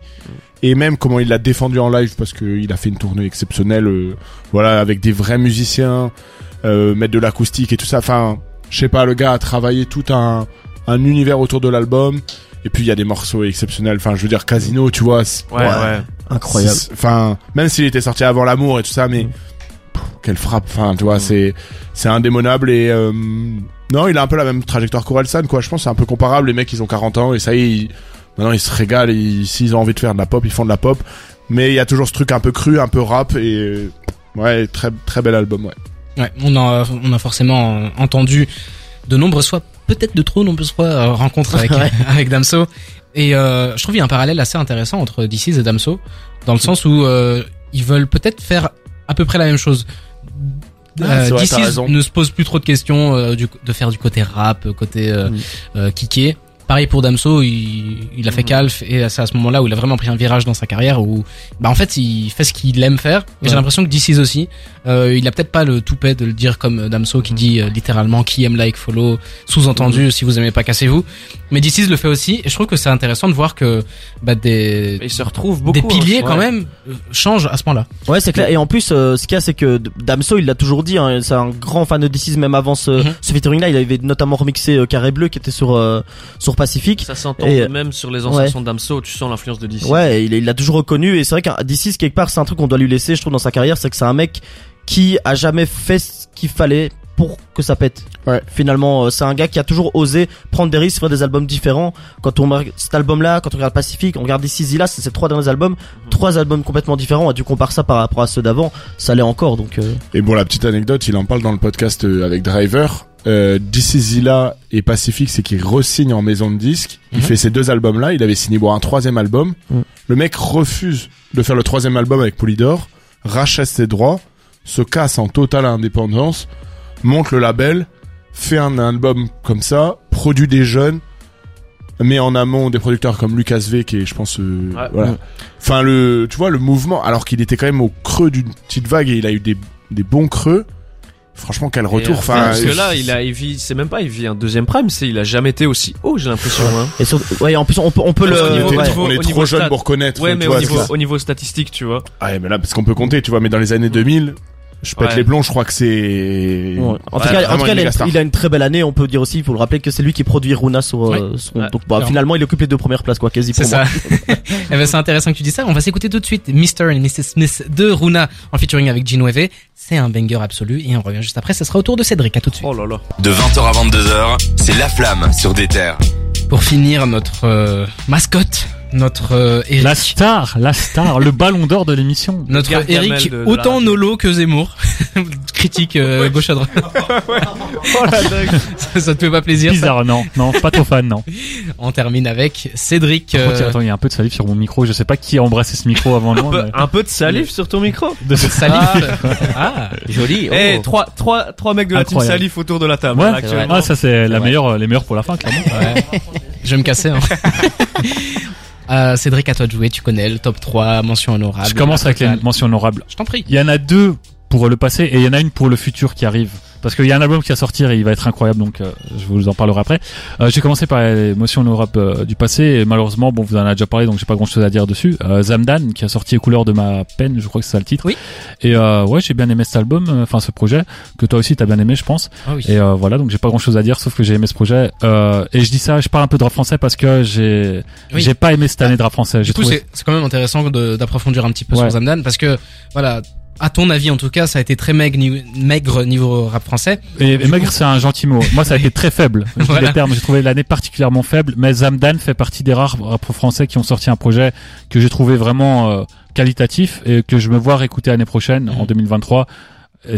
et même comment il l'a défendu en live parce qu'il a fait une tournée exceptionnelle, euh, voilà, avec des vrais musiciens, euh, mettre de l'acoustique et tout ça. Enfin, je sais pas, le gars a travaillé tout un, un univers autour de l'album. Et puis il y a des morceaux exceptionnels. Enfin, je veux dire, Casino, tu vois. c'est- Ouais, ouais. incroyable Enfin, même s'il était sorti avant l'amour et tout ça, mais Mm. Quelle frappe. Enfin, tu vois, c'est c'est indémodable et euh, non, il a un peu la même trajectoire qu'Orelsan, quoi. Je pense c'est un peu comparable. Les mecs, ils ont 40 ans et ça y est, ils- maintenant ils se régalent. S'ils ont envie de faire de la pop, ils font de la pop. Mais il y a toujours ce truc un peu cru, un peu rap et ouais, très très bel album, ouais. Ouais, on a, on a forcément entendu de nombreuses fois, peut-être de trop nombreuses fois, euh, rencontres avec, Ouais. avec Damso. Et euh, je trouve qu'il y a un parallèle assez intéressant entre DC's et Damso, dans le sens où euh, ils veulent peut-être faire à peu près la même chose. Ah, vrai, t'as raison. ne se pose plus trop de questions euh, du, de faire du côté rap, côté euh, Mm. euh, kické. Pareil pour Damso, il, il a fait Mm. Calf et c'est à ce moment-là où il a vraiment pris un virage dans sa carrière où, bah en fait, il fait ce qu'il aime faire. Et Ouais. j'ai l'impression que DC's aussi, euh, il a peut-être pas le toupet de le dire comme Damso qui dit euh, littéralement qui aime like follow, sous-entendu si vous aimez pas cassez-vous. Mais DC's le fait aussi et je trouve que c'est intéressant de voir que bah, des il se retrouve beaucoup. des piliers hein. quand Ouais. même euh, changent à ce point-là. Ouais, c'est clair. Et en plus, euh, ce qu'il y a, c'est que Damso, il l'a toujours dit, hein, c'est un grand fan de DC's, même avant ce, Mhm. ce featuring-là. Il avait notamment remixé euh, Carré Bleu, qui était sur euh, sur Pacifique. Ça s'entend Et, même sur les anciens ouais. d'Amso, tu sens l'influence de DC. Ouais, il il l'a toujours reconnu. Et c'est vrai qu'un DC's quelque part, c'est un truc qu'on doit lui laisser, je trouve, dans sa carrière, c'est que c'est un mec qui a jamais fait ce qu'il fallait pour que ça pète. Ouais. Finalement, euh, c'est un gars qui a toujours osé prendre des risques, faire des albums différents. Quand on regarde cet album-là, quand on regarde Pacific, on regarde This Is Là, c'est ces trois derniers albums, trois albums complètement différents. Et tu compares ça par rapport à ceux d'avant, ça l'est encore. Donc euh, Et pour la petite anecdote, il en parle dans le podcast euh, avec Driver. Euh, DC Zilla et Pacific, c'est qu'il re-signe en maison de disque. Il Mhm. fait ces deux albums-là. Il avait signé pour un troisième album. Mhm. Le mec refuse de faire le troisième album avec Polydor, rachète ses droits, se casse en totale indépendance, monte le label, fait un album comme ça, produit des jeunes, met en amont des producteurs comme Lucas V qui est, je pense, euh, Ouais. voilà. Enfin le, tu vois, le mouvement, alors qu'il était quand même au creux d'une petite vague et il a eu des, des bons creux. Franchement, quel retour. Et, euh, Enfin, parce que là, il a, il vit, c'est même pas, il vit un deuxième prime, c'est, il a jamais été aussi haut, j'ai l'impression, hein. et sur- ouais, en plus on peut on peut Au le niveau- on est, ouais. niveau- on est au trop niveau jeune stat. pour connaître. Ouais, mais vois, au niveau, au niveau statistique, tu vois. Ah, mais là, parce qu'on peut compter, tu vois, mais dans les années 2000, je pète Ouais. les plombs, je crois que c'est. Ouais. En Ouais, tout cas, en vraiment tout cas, une il a, une, il a une très belle année. On peut dire aussi, il faut le rappeler que c'est lui qui produit Runa sur euh, son. Ouais. Donc, bah, finalement, il occupe les deux premières places, quoi, quasi C'est pour ça. eh ben, c'est intéressant que tu dis ça. On va s'écouter tout de suite Mr. et Mrs. Smith de Runa en featuring avec Gino Eve. C'est un banger absolu et on revient juste après. Ce sera au tour de Cédric. À tout de suite. Oh là là. De 20h à 22h, c'est La Flamme sur des terres. Pour finir, notre euh, mascotte, notre euh, Eric. La star, la star, le ballon d'or de l'émission. Notre Eric, de- de autant. Nolo que Zemmour. Critique euh, gauche à droite. Oh la dingue. ça, ça te fait pas plaisir. ça Bizarre, non, non, pas trop fan, non. On termine avec Cédric. Contre, euh, attends, il y a un peu de salive sur mon micro. Je sais pas qui a embrassé ce micro avant moi. mais- un peu de salive sur ton micro. De ce Salif. Ah. Joli. Eh, oh. trois, trois, trois mecs de la team Incroyable. salif autour de la table, Ouais, actuellement. Ah, ça c'est la meilleure, les meilleurs pour la fin, clairement. Ouais. Je vais me casser. Hein. Euh, Cédric, à toi de jouer. Tu connais le top 3, mention honorable. Je commence avec les mentions honorables. Je t'en prie. Il y en a deux pour le passé et il y en a une pour le futur qui arrive. Parce qu'il y a un album qui va sortir et il va être incroyable, donc euh, je vous en parlerai après. Euh, j'ai commencé par les mentions honorables euh, du passé et malheureusement, bon, vous en avez déjà parlé, donc j'ai pas grand-chose à dire dessus. Euh, Zamdan qui a sorti les couleurs de ma peine, je crois que c'est ça le titre. Oui. Et euh, ouais, j'ai bien aimé cet album, euh, enfin ce projet que toi aussi t'as bien aimé, je pense. Ah oui. Et euh, voilà, donc j'ai pas grand-chose à dire, sauf que j'ai aimé ce projet. Euh, et je dis ça, je parle un peu de rap français parce que j'ai Oui. j'ai pas aimé cette année de rap français. Du coup, trouvé c'est quand même intéressant de- d'approfondir un petit peu Ouais. sur Zamdan parce que, voilà, à ton avis en tout cas, ça a été très maigre, maigre niveau rap français. Et, et maigre, c'est un gentil mot. Moi, ça a été très faible. Voilà. J'ai trouvé l'année particulièrement faible. Mais Zamdan fait partie des rares rappeurs français qui ont sorti un projet que j'ai trouvé vraiment euh, qualitatif et que je me vois réécouter l'année prochaine, en 2023.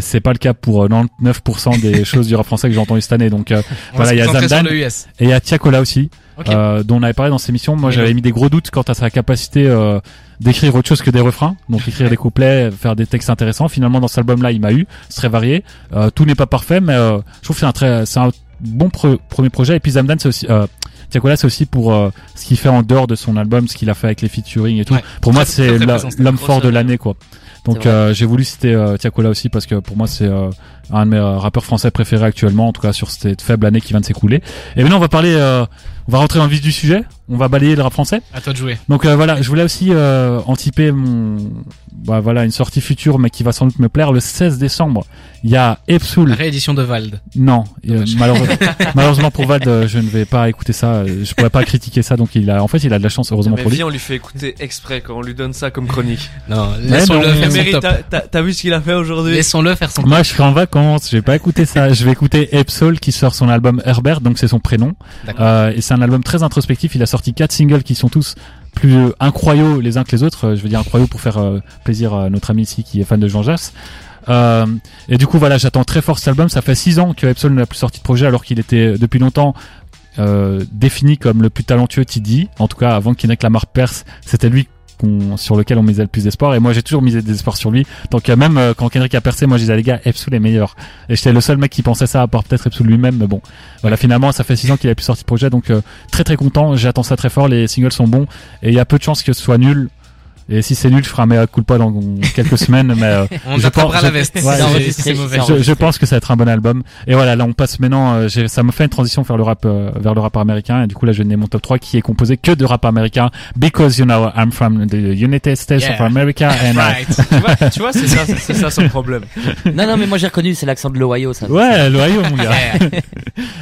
C'est pas le cas pour euh, 99% des choses du rap français que j'ai entendu cette année. Donc euh, Voilà, il y a Zamdan. et il y a Tiakola aussi, euh, dont on avait parlé dans cette émission. Moi, j'avais mis des gros doutes quant à sa capacité euh, d'écrire autre chose que des refrains, donc écrire des couplets, faire des textes intéressants. Finalement, dans cet album-là, il m'a eu. C'est très varié. Euh, tout n'est pas parfait, mais euh, je trouve que c'est un très, c'est un bon pre- premier projet. Et puis Zamdan, c'est aussi. Tiakola, c'est aussi pour euh, ce qu'il fait en dehors de son album, ce qu'il a fait avec les featuring et tout. Ouais. Pour moi, c'est l'homme fort de année, l'année, quoi. Donc euh, j'ai voulu citer euh, Tiakola aussi parce que pour moi c'est euh, un de mes euh, rappeurs français préférés actuellement, en tout cas sur cette faible année qui vient de s'écouler. Et maintenant on va parler, euh, on va rentrer dans le vif du sujet, on va balayer le rap français. À toi de jouer. Donc euh, voilà, je voulais aussi euh, anticiper mon, bah voilà, une sortie future mais qui va sans doute me plaire le 16 décembre. Il y a Epsoul. Réédition de Vald. Non, euh, malheureusement, malheureusement pour Vald, je ne vais pas écouter ça. Je pourrais pas critiquer ça, donc il a, en fait, il a de la chance heureusement Mais pour lui. viens, on lui fait écouter exprès quand on lui donne ça comme chronique. Non, mais laissons-le on- faire son top. t'as- vu ce qu'il a fait aujourd'hui? Laissons-le faire son. Moi, je serai en vacances, je vais pas écouter ça. Je vais écouter Epsol qui sort son album Herbert, donc c'est son prénom. Euh, et c'est un album très introspectif. Il a sorti quatre singles qui sont tous plus euh, incroyaux les uns que les autres. Euh, Je veux dire incroyaux pour faire plaisir à notre ami ici qui est fan de Jean Jass. Euh, et du coup, voilà, j'attends très fort cet album. Ça fait six ans que Epsol n'a plus sorti de projet alors qu'il était depuis longtemps euh, défini comme le plus talentueux TD. En tout cas, avant qu'Hendrik Lamar perce, c'était lui sur lequel on misait le plus d'espoir. Et moi, j'ai toujours misé des espoirs sur lui. Donc même euh, quand Kendrick a percé, moi je disais les gars, Epsol est meilleur. Et j'étais le seul mec qui pensait ça, à part peut-être Epsol lui-même. Mais bon, voilà, finalement, ça fait six ans qu'il a plus sorti de projet, donc euh, très très content. J'attends ça très fort. Les singles sont bons et il y a peu de chances que ce soit nul. Et si c'est nul, je ferai un mea culpa dans quelques semaines. Mais euh, On je pense- la veste. ouais, si c'est c'est- enregistré, si c'est mauvais. je, je pense que ça va être un bon album. Et voilà, là on passe maintenant. euh, j'ai- ça me fait une transition vers le rap, euh, vers le rap américain. Et du coup là, je vais donner mon top 3 qui est composé que de rap américain. Because you know I'm from the United States Yeah. of America and I- Right. Tu vois, tu vois c'est ça, c'est ça son problème. Non, non, mais moi j'ai reconnu, c'est l'accent de l'Ohio, ça. Ouais, l'Ohio, mon gars.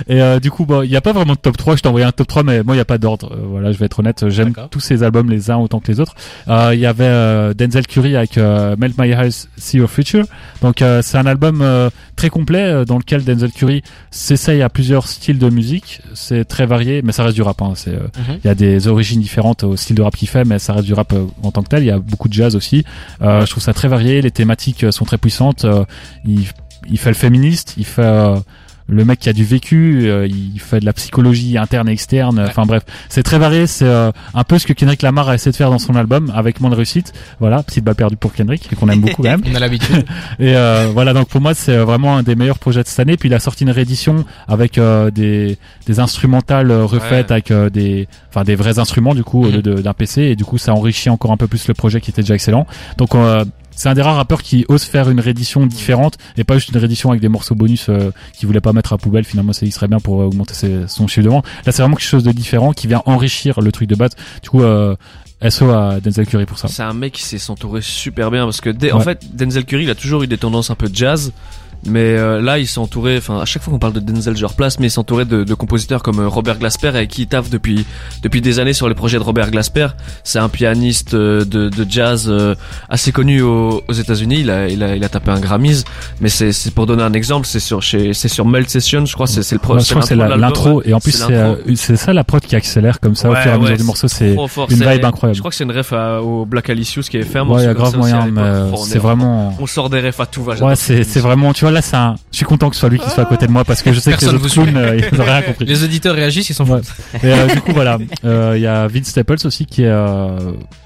Et euh, du coup, bon, il y a pas vraiment de top 3. Je t'ai envoyé un top 3, mais moi, il y a pas d'ordre. Voilà, je vais être honnête. J'aime D'accord. tous ces albums les uns autant que les autres. Euh, il y avait euh, Denzel Curry avec euh, Melt My Eyes, See Your Future. Donc euh, c'est un album très complet dans lequel Denzel Curry s'essaye à plusieurs styles de musique. C'est très varié, mais ça reste du rap. hein. C'est, Mhm. il y a des origines différentes au style de rap qu'il fait, mais ça reste du rap en tant que tel. Il y a beaucoup de jazz aussi. Je trouve ça très varié. Les thématiques sont très puissantes. Il, il fait le féministe, il fait le mec qui a du vécu, euh, il fait de la psychologie interne et externe. Enfin bref, c'est très varié. C'est euh, un peu ce que Kendrick Lamar a essayé de faire dans son album avec moins de réussite. Voilà, petite balle perdue pour Kendrick qu'on aime beaucoup quand même. On a l'habitude. Et euh, voilà, donc pour moi, c'est euh, vraiment un des meilleurs projets de cette année. Puis il a sorti une réédition avec euh, des, des instrumentales refaites Ouais. avec euh, des, enfin des vrais instruments du coup au lieu de- d'un PC. Et du coup, ça enrichit encore un peu plus le projet qui était déjà excellent. Donc euh, c'est un des rares rappeurs qui ose faire une réédition différente et pas juste une réédition avec des morceaux bonus euh, qu'il voulait pas mettre à poubelle. Finalement, c'est il serait bien pour euh, augmenter ses- son chiffre de vente. Là, c'est vraiment quelque chose de différent qui vient enrichir le truc de base. Du coup, euh, SO à Denzel Curry pour ça. C'est un mec qui sait s'entourer super bien parce que dès- en fait Denzel Curry il a toujours eu des tendances un peu jazz mais euh, là il s'est entouré enfin à chaque fois qu'on parle de Denzel je replace mais il s'est entouré de, de compositeurs comme euh, Robert Glasper avec qui il taffe depuis depuis des années sur les projets de Robert Glasper. C'est un pianiste euh, de, de jazz euh, assez connu aux, aux États-Unis. Il a, il a il a tapé un Grammys. Mais c'est c'est pour donner un exemple c'est sur chez c'est sur Melt Session je crois c'est c'est le pro je crois que c'est l'intro et en plus c'est ça la prod qui accélère comme ça au fur et à mesure ouais, du morceau. c'est une vibe incroyable. Je crois que c'est une ref à- au Black Alicious qui fait un Ouais, il y a grave moyen mais c'est est- vraiment On sort des refs à tout va. Ouais, c'est vraiment tu vois là c'est un je suis content que ce soit lui qui soit à côté de moi parce que je sais Personne que les autres clowns euh, ils rien compris. Les auditeurs réagissent, ils s'en Ouais. foutent. Et euh, du coup voilà, Euh, il y a Vince Staples aussi qui est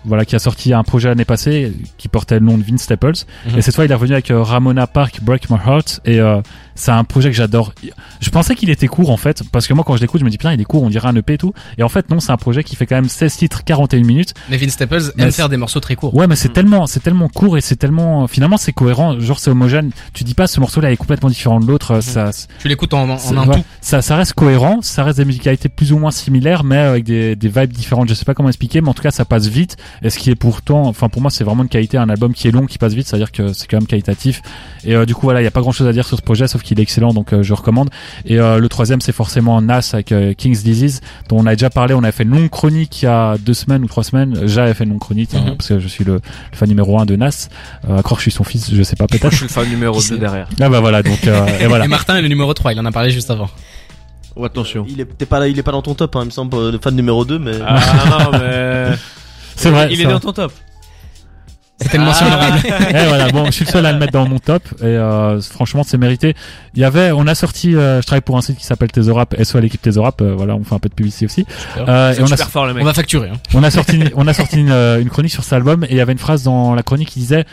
voilà qui a sorti un projet l'année passée qui portait le nom de Vince Staples Mhm. et cette fois il est revenu avec Ramona Park Break My Heart et c'est un projet que j'adore. Je pensais qu'il était court en fait parce que moi quand je l'écoute je me dis putain il est court on dirait un EP et tout et en fait non c'est un projet qui fait quand même 16 titres 41 minutes. Mais Vince Staples aime faire des morceaux très courts. Ouais mais c'est tellement c'est tellement court et c'est tellement finalement c'est cohérent genre c'est homogène. Tu dis pas ce morceau là est complètement différent de l'autre ça Tu l'écoutes en, en un ouais, tout. ça, ça reste cohérent, ça reste des musicalités plus ou moins similaires, mais avec des, des vibes différentes. Je sais pas comment expliquer, mais en tout cas, ça passe vite. Et ce qui est pourtant, enfin pour moi, c'est vraiment une qualité. Un album qui est long, qui passe vite, c'est-à-dire que c'est quand même qualitatif. Et euh, du coup, voilà, il y a pas grand-chose à dire sur ce projet, sauf qu'il est excellent, donc euh, je recommande. Et euh, le troisième, c'est forcément Nas avec euh, King's Disease, dont on a déjà parlé. On a fait une longue chronique il y a deux semaines ou trois semaines. J'avais fait une longue chronique hein, Mhm. parce que je suis le, le fan numéro un de Nas. Euh, à croire que je suis son fils, je sais pas peut-être. je suis le fan numéro Qui 2 c'est derrière. Ah bah voilà, donc euh, et voilà. Et Martin est le numéro 3, il en a parlé juste avant. Oh, attention. Il est pas là, il est pas dans ton top, hein, il me semble, fan numéro 2 mais. Ah non, mais. C'est vrai. Il est vrai. dans ton top. C'était une mention honorable. Et voilà, bon, je suis le seul à le mettre dans mon top et euh, franchement c'est mérité. Il y avait, on a sorti, euh, je travaille pour un site qui s'appelle Thésorap, SO à l'équipe Thésorap, euh, voilà, on fait un peu de publicité aussi. Euh, et on a, super fort le mec. On va facturer. Hein. on a sorti, une- on a sorti une, euh, une chronique sur cet album et il y avait une phrase dans la chronique qui disait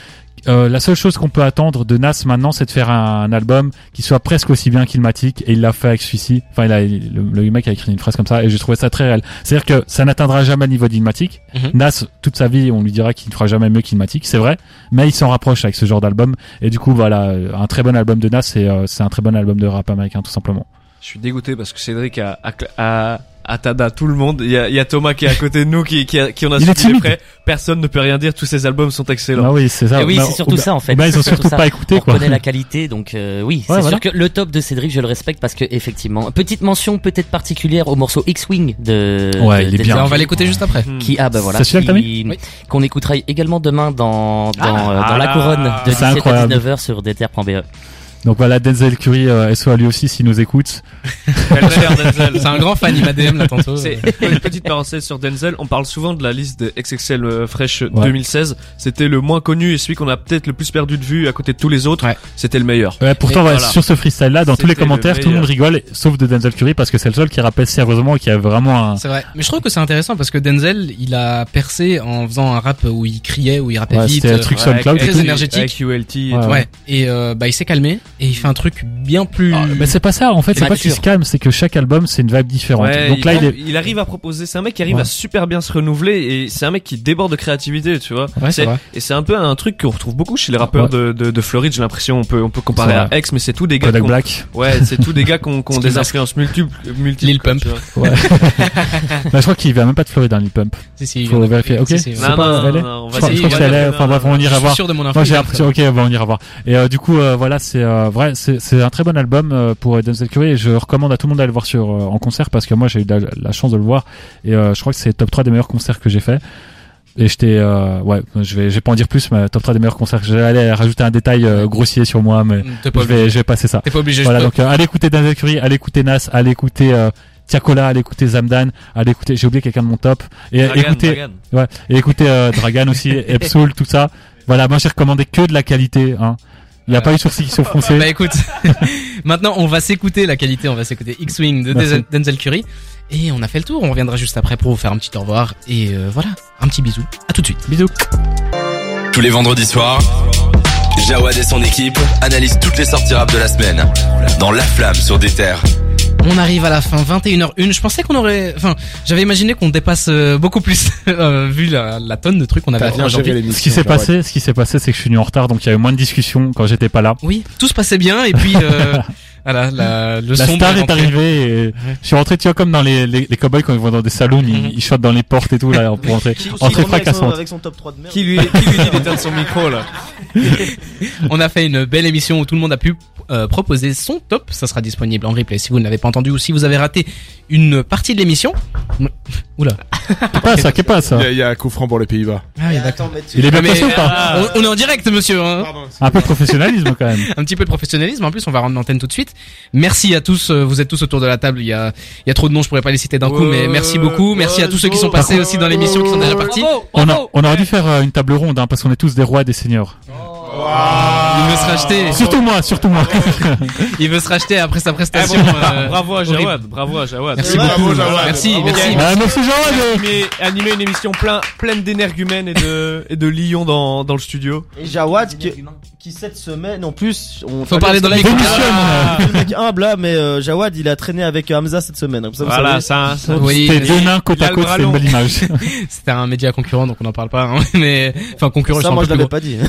euh, la seule chose qu'on peut attendre de Nas maintenant, c'est de faire un, un album qui soit presque aussi bien qu'Ilmatic et il l'a fait avec celui-ci. Enfin, il a, le, le mec a écrit une phrase comme ça et j'ai trouvé ça très réel. C'est-à-dire que ça n'atteindra jamais le niveau d'Ilmatic. Mhm. Nas, toute sa vie, on lui dira qu'il ne fera jamais mieux qu'Ilmatic, c'est vrai, mais il s'en rapproche avec ce genre d'album et du coup, voilà, euh, un très bon album de Nas et euh, c'est un très bon album de rap américain tout simplement. Je suis dégoûté parce que Cédric a, a, a, a tada tout le monde. Il y a, il y a Thomas qui est à côté de nous qui, qui, a- qui en a Il est suivi de timide. près. Personne ne peut rien dire. Tous ces albums sont excellents. Ah oui, c'est ça. Et oui, Bah, c'est surtout bah, ça en fait. bah, ils ont C'est surtout ça. pas écouté On quoi. connaît la qualité, donc euh, oui, c'est Ouais, voilà. sûr que le top de Cédric, je le respecte parce que effectivement, petite mention peut-être particulière au morceau X-Wing de. Ouais, de- il est bien. on va l'écouter juste après. Hmm. Qui ah bah voilà. C'est celui-là Oui. Qu'on écoutera également demain dans dans, Ah, euh, dans la couronne de c'est 17 incroyable. à 19h sur DTR.be. Donc voilà, Denzel Curry, euh, SO à lui aussi s'il nous écoute. C'est un grand fan, il m'a DM là tantôt. Une petite parenthèse sur Denzel. On parle souvent de la liste de XXL euh, Fresh Ouais. 2016. C'était le moins connu et celui qu'on a peut-être le plus perdu de vue à côté de tous les autres. Ouais. C'était le meilleur. Ouais, pourtant, voilà. sur ce freestyle là, dans tous les le commentaires, tout le monde rigole, sauf de Denzel Curry parce que c'est le seul qui rappelle sérieusement et qui a vraiment un. C'est vrai. Mais je trouve que c'est intéressant parce que Denzel, il a percé en faisant un rap où il criait, où il rappait Ouais, vite. c'était un euh, truc sur le cloud. très énergétique. Avec ULT et Ouais. tout. Ouais. Et euh, bah il s'est calmé et il fait un truc bien plus. Ah, mais c'est pas ça, en fait, c'est pas qu'il se calme, c'est que chaque album c'est une vibe différente. Ouais, Donc là, il est. il arrive à proposer. C'est un mec qui arrive Ouais. à super bien se renouveler et c'est un mec qui déborde de créativité, tu vois. Ouais, c'est vrai. Et c'est un peu un truc qu'on retrouve beaucoup chez les rappeurs Ouais. de, de, de Floride. J'ai l'impression on peut on peut comparer à. X, mais c'est tous des gars. Kodak Black. Ouais, c'est tous des gars qui ont, des influences multiples, multiples. Lil Pump. Ouais. bah, je crois qu'il vient même pas de Floride, hein, Lil Pump. Si, si, Faut vérifier. Ok. C'est pas on Je va voir. sûr de mon info. Moi j'ai l'impression, ok, on ira voir. Et euh, du coup, euh, voilà, c'est euh, vrai, c'est un très bon album euh, pour Denzel Curry et je recommande à tout le monde d'aller le voir sur euh, en concert parce que moi j'ai eu la, la chance de le voir et euh, je crois que c'est top 3 des meilleurs concerts que j'ai fait. Et j'étais, euh, ouais, je vais, je vais pas en dire plus, mais top 3 des meilleurs concerts. J'allais rajouter un détail euh, grossier sur moi, mais je vais, obligé. je vais passer ça. T'es pas obligé. je Voilà, donc euh, allez écouter Denzel Curry, allez écouter Nas, allez écouter euh, Tiakola, allez écouter Zamdan, allez écouter, j'ai oublié quelqu'un de mon top, et Dragan, écoutez, Dragan. ouais, et écoutez Dragan aussi, Epsoul, tout ça. Voilà, moi j'ai recommandé que de la qualité, hein. Il n'y a Euh, pas eu de sourcils qui sont foncés. Bah écoute, maintenant on va s'écouter la qualité, on va s'écouter X-Wing de Merci. Denzel Curry et on a fait le tour. On reviendra juste après pour vous faire un petit au revoir et euh, voilà, un petit bisou. À tout de suite. Bisous. Tous les vendredis soirs, Jawad et son équipe analysent toutes les sorties rap de la semaine dans La Flamme sur des terres. On arrive à la fin, 21h01. Je pensais qu'on aurait, enfin, j'avais imaginé qu'on dépasse euh, beaucoup plus euh, vu la, la tonne de trucs qu'on avait à faire aujourd'hui. Ce qui s'est passé, ce qui s'est passé, c'est que je suis venu en retard, donc il y a eu moins de discussions quand j'étais pas là. Oui, tout se passait bien et puis euh, voilà, la, le La son star est rentrée. arrivée et je suis rentré, tu vois, comme dans les, les, les cowboys quand ils vont dans des salons, Mhm. ils, ils shotent dans les portes et tout, là, pour entrer. Qui- qui Entrée fracassante. Avec son top 3 de merde. Qui lui, qui lui dit d'éteindre son micro là On a fait une belle émission où tout le monde a pu euh, proposer son top. Ça sera disponible en replay si vous ne l'avez pas entendu ou si vous avez raté une partie de l'émission. Oula. Qu'est pas ça, qu'est pas ça. Il y a- il y, a un coup franc pour les Pays-Bas. Ah oui, d'accord. Il est bien passé ou pas euh, on, on est en direct, monsieur. Hein Un peu de professionnalisme quand même. un petit peu de professionnalisme. En plus, on va rendre l'antenne tout de suite. Merci à tous. euh, Vous êtes tous autour de la table. Il y a, il y a trop de noms. Je pourrais pas les citer d'un coup, mais merci beaucoup. Merci à tous ceux qui sont passés aussi dans l'émission, qui sont déjà partis. On, a, on aurait dû faire euh, une table ronde, hein, parce qu'on est tous des rois et des seigneurs. Il veut se racheter. Surtout moi, surtout moi. Il veut se racheter après sa prestation. bon, euh, Bravo à. Jawad, bravo à Jawad. Merci Bravo, beaucoup. Jawad. Merci, Bravo. merci. Ah, merci Jean. Animer, animer une émission plein, pleine d'énergumènes et de, et de lions dans, dans le studio. Et Jawad qui, qui cette semaine en plus on Faut parler micro. micro. Ah, mec humble là mais euh, Jawad il a traîné avec euh, Hamza cette semaine comme ça, vous Voilà, savez. ça, ça. Oui, C'était deux nains côte à côte, c'est une belle image. c'était un média concurrent, donc on n'en parle pas. hein. Mais enfin concurrent, ça moi je l'avais pas dit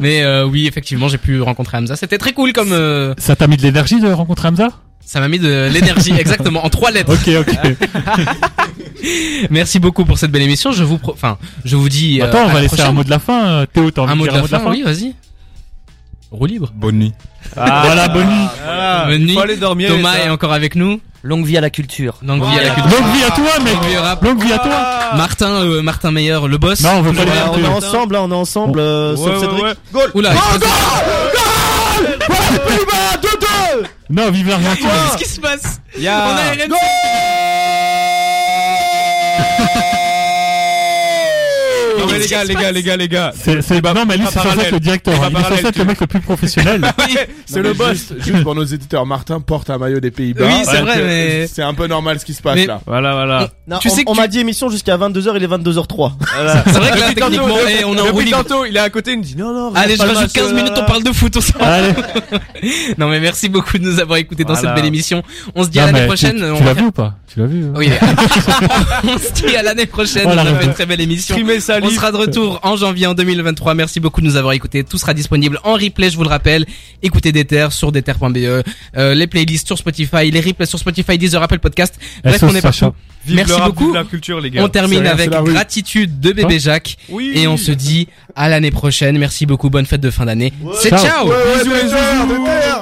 Mais euh, oui, effectivement, j'ai pu rencontrer Hamza. C'était très cool comme euh, Ça t'a mis de l'énergie de rencontrer Hamza? Ça m'a mis de l'énergie exactement en trois lettres. Ok, ok. Merci beaucoup pour cette belle émission. Je vous pro- enfin, je vous dis euh, Attends, on à va la laisser un mot de la fin. euh, Théo, t'as envie un de mot de dire la fin, oui, vas-y. Roue libre. Bonne nuit. Voilà, bonne nuit. Ah, Bonne nuit. faut aller dormir. Thomas est encore avec nous. Longue vie à la culture. Longue vie à la culture. Longue vie à toi, mec. Longue vie au rap. Longue vie à toi. Martin, euh, Martin Meyer, le boss. Non, on veut pas le on est ensemble là on est ensemble euh, Ouais, sauf ouais, Cédric ouais. Goal Oula, il se passe- Pays-Bas 2-2 Non, vive l'Argentine. qu'est-ce qui se passe On a RMC. Non, mais les gars, les gars, les gars, les gars. C'est, c'est, non, mais lui, c'est censé être le directeur. Hein. Il est censé être le mec le plus professionnel. C'est le boss. Juste, pour nos éditeurs, Martin porte un maillot des Pays-Bas. Oui, c'est vrai, euh, mais- C'est un peu normal ce qui se passe là. Voilà, voilà. Tu on, sais on m'a dit émission jusqu'à 22h, il est 22h03. C'est vrai que là, techniquement, eh, on est en roue tantôt, il est à côté, il me dit non, non. Allez, je rajoute match, 15 euh, minutes, on parle de foot, on s'en. Non mais merci beaucoup de nous avoir écoutés dans cette belle émission. On se dit à l'année prochaine. Tu, l'as vu ou pas? Tu l'as vu Oui. on se dit à l'année prochaine. On a fait une très belle émission. Streamer sa On sera de retour en janvier en 2023. Merci beaucoup de nous avoir écoutés. Tout sera disponible en replay, je vous le rappelle. Écoutez Déter sur déter.be, euh, les playlists sur Spotify, les replays sur Spotify, Deezer, Apple Podcast. Bref, on est partout. Vive Merci le rap, beaucoup. vive la culture, les gars. On termine rien, avec gratitude de bébé Jacques. Oui. Et on se dit à l'année prochaine. Merci beaucoup. Bonne fête de fin d'année. C'est Ciao. ciao. Ouais, ouais, Déter, Déter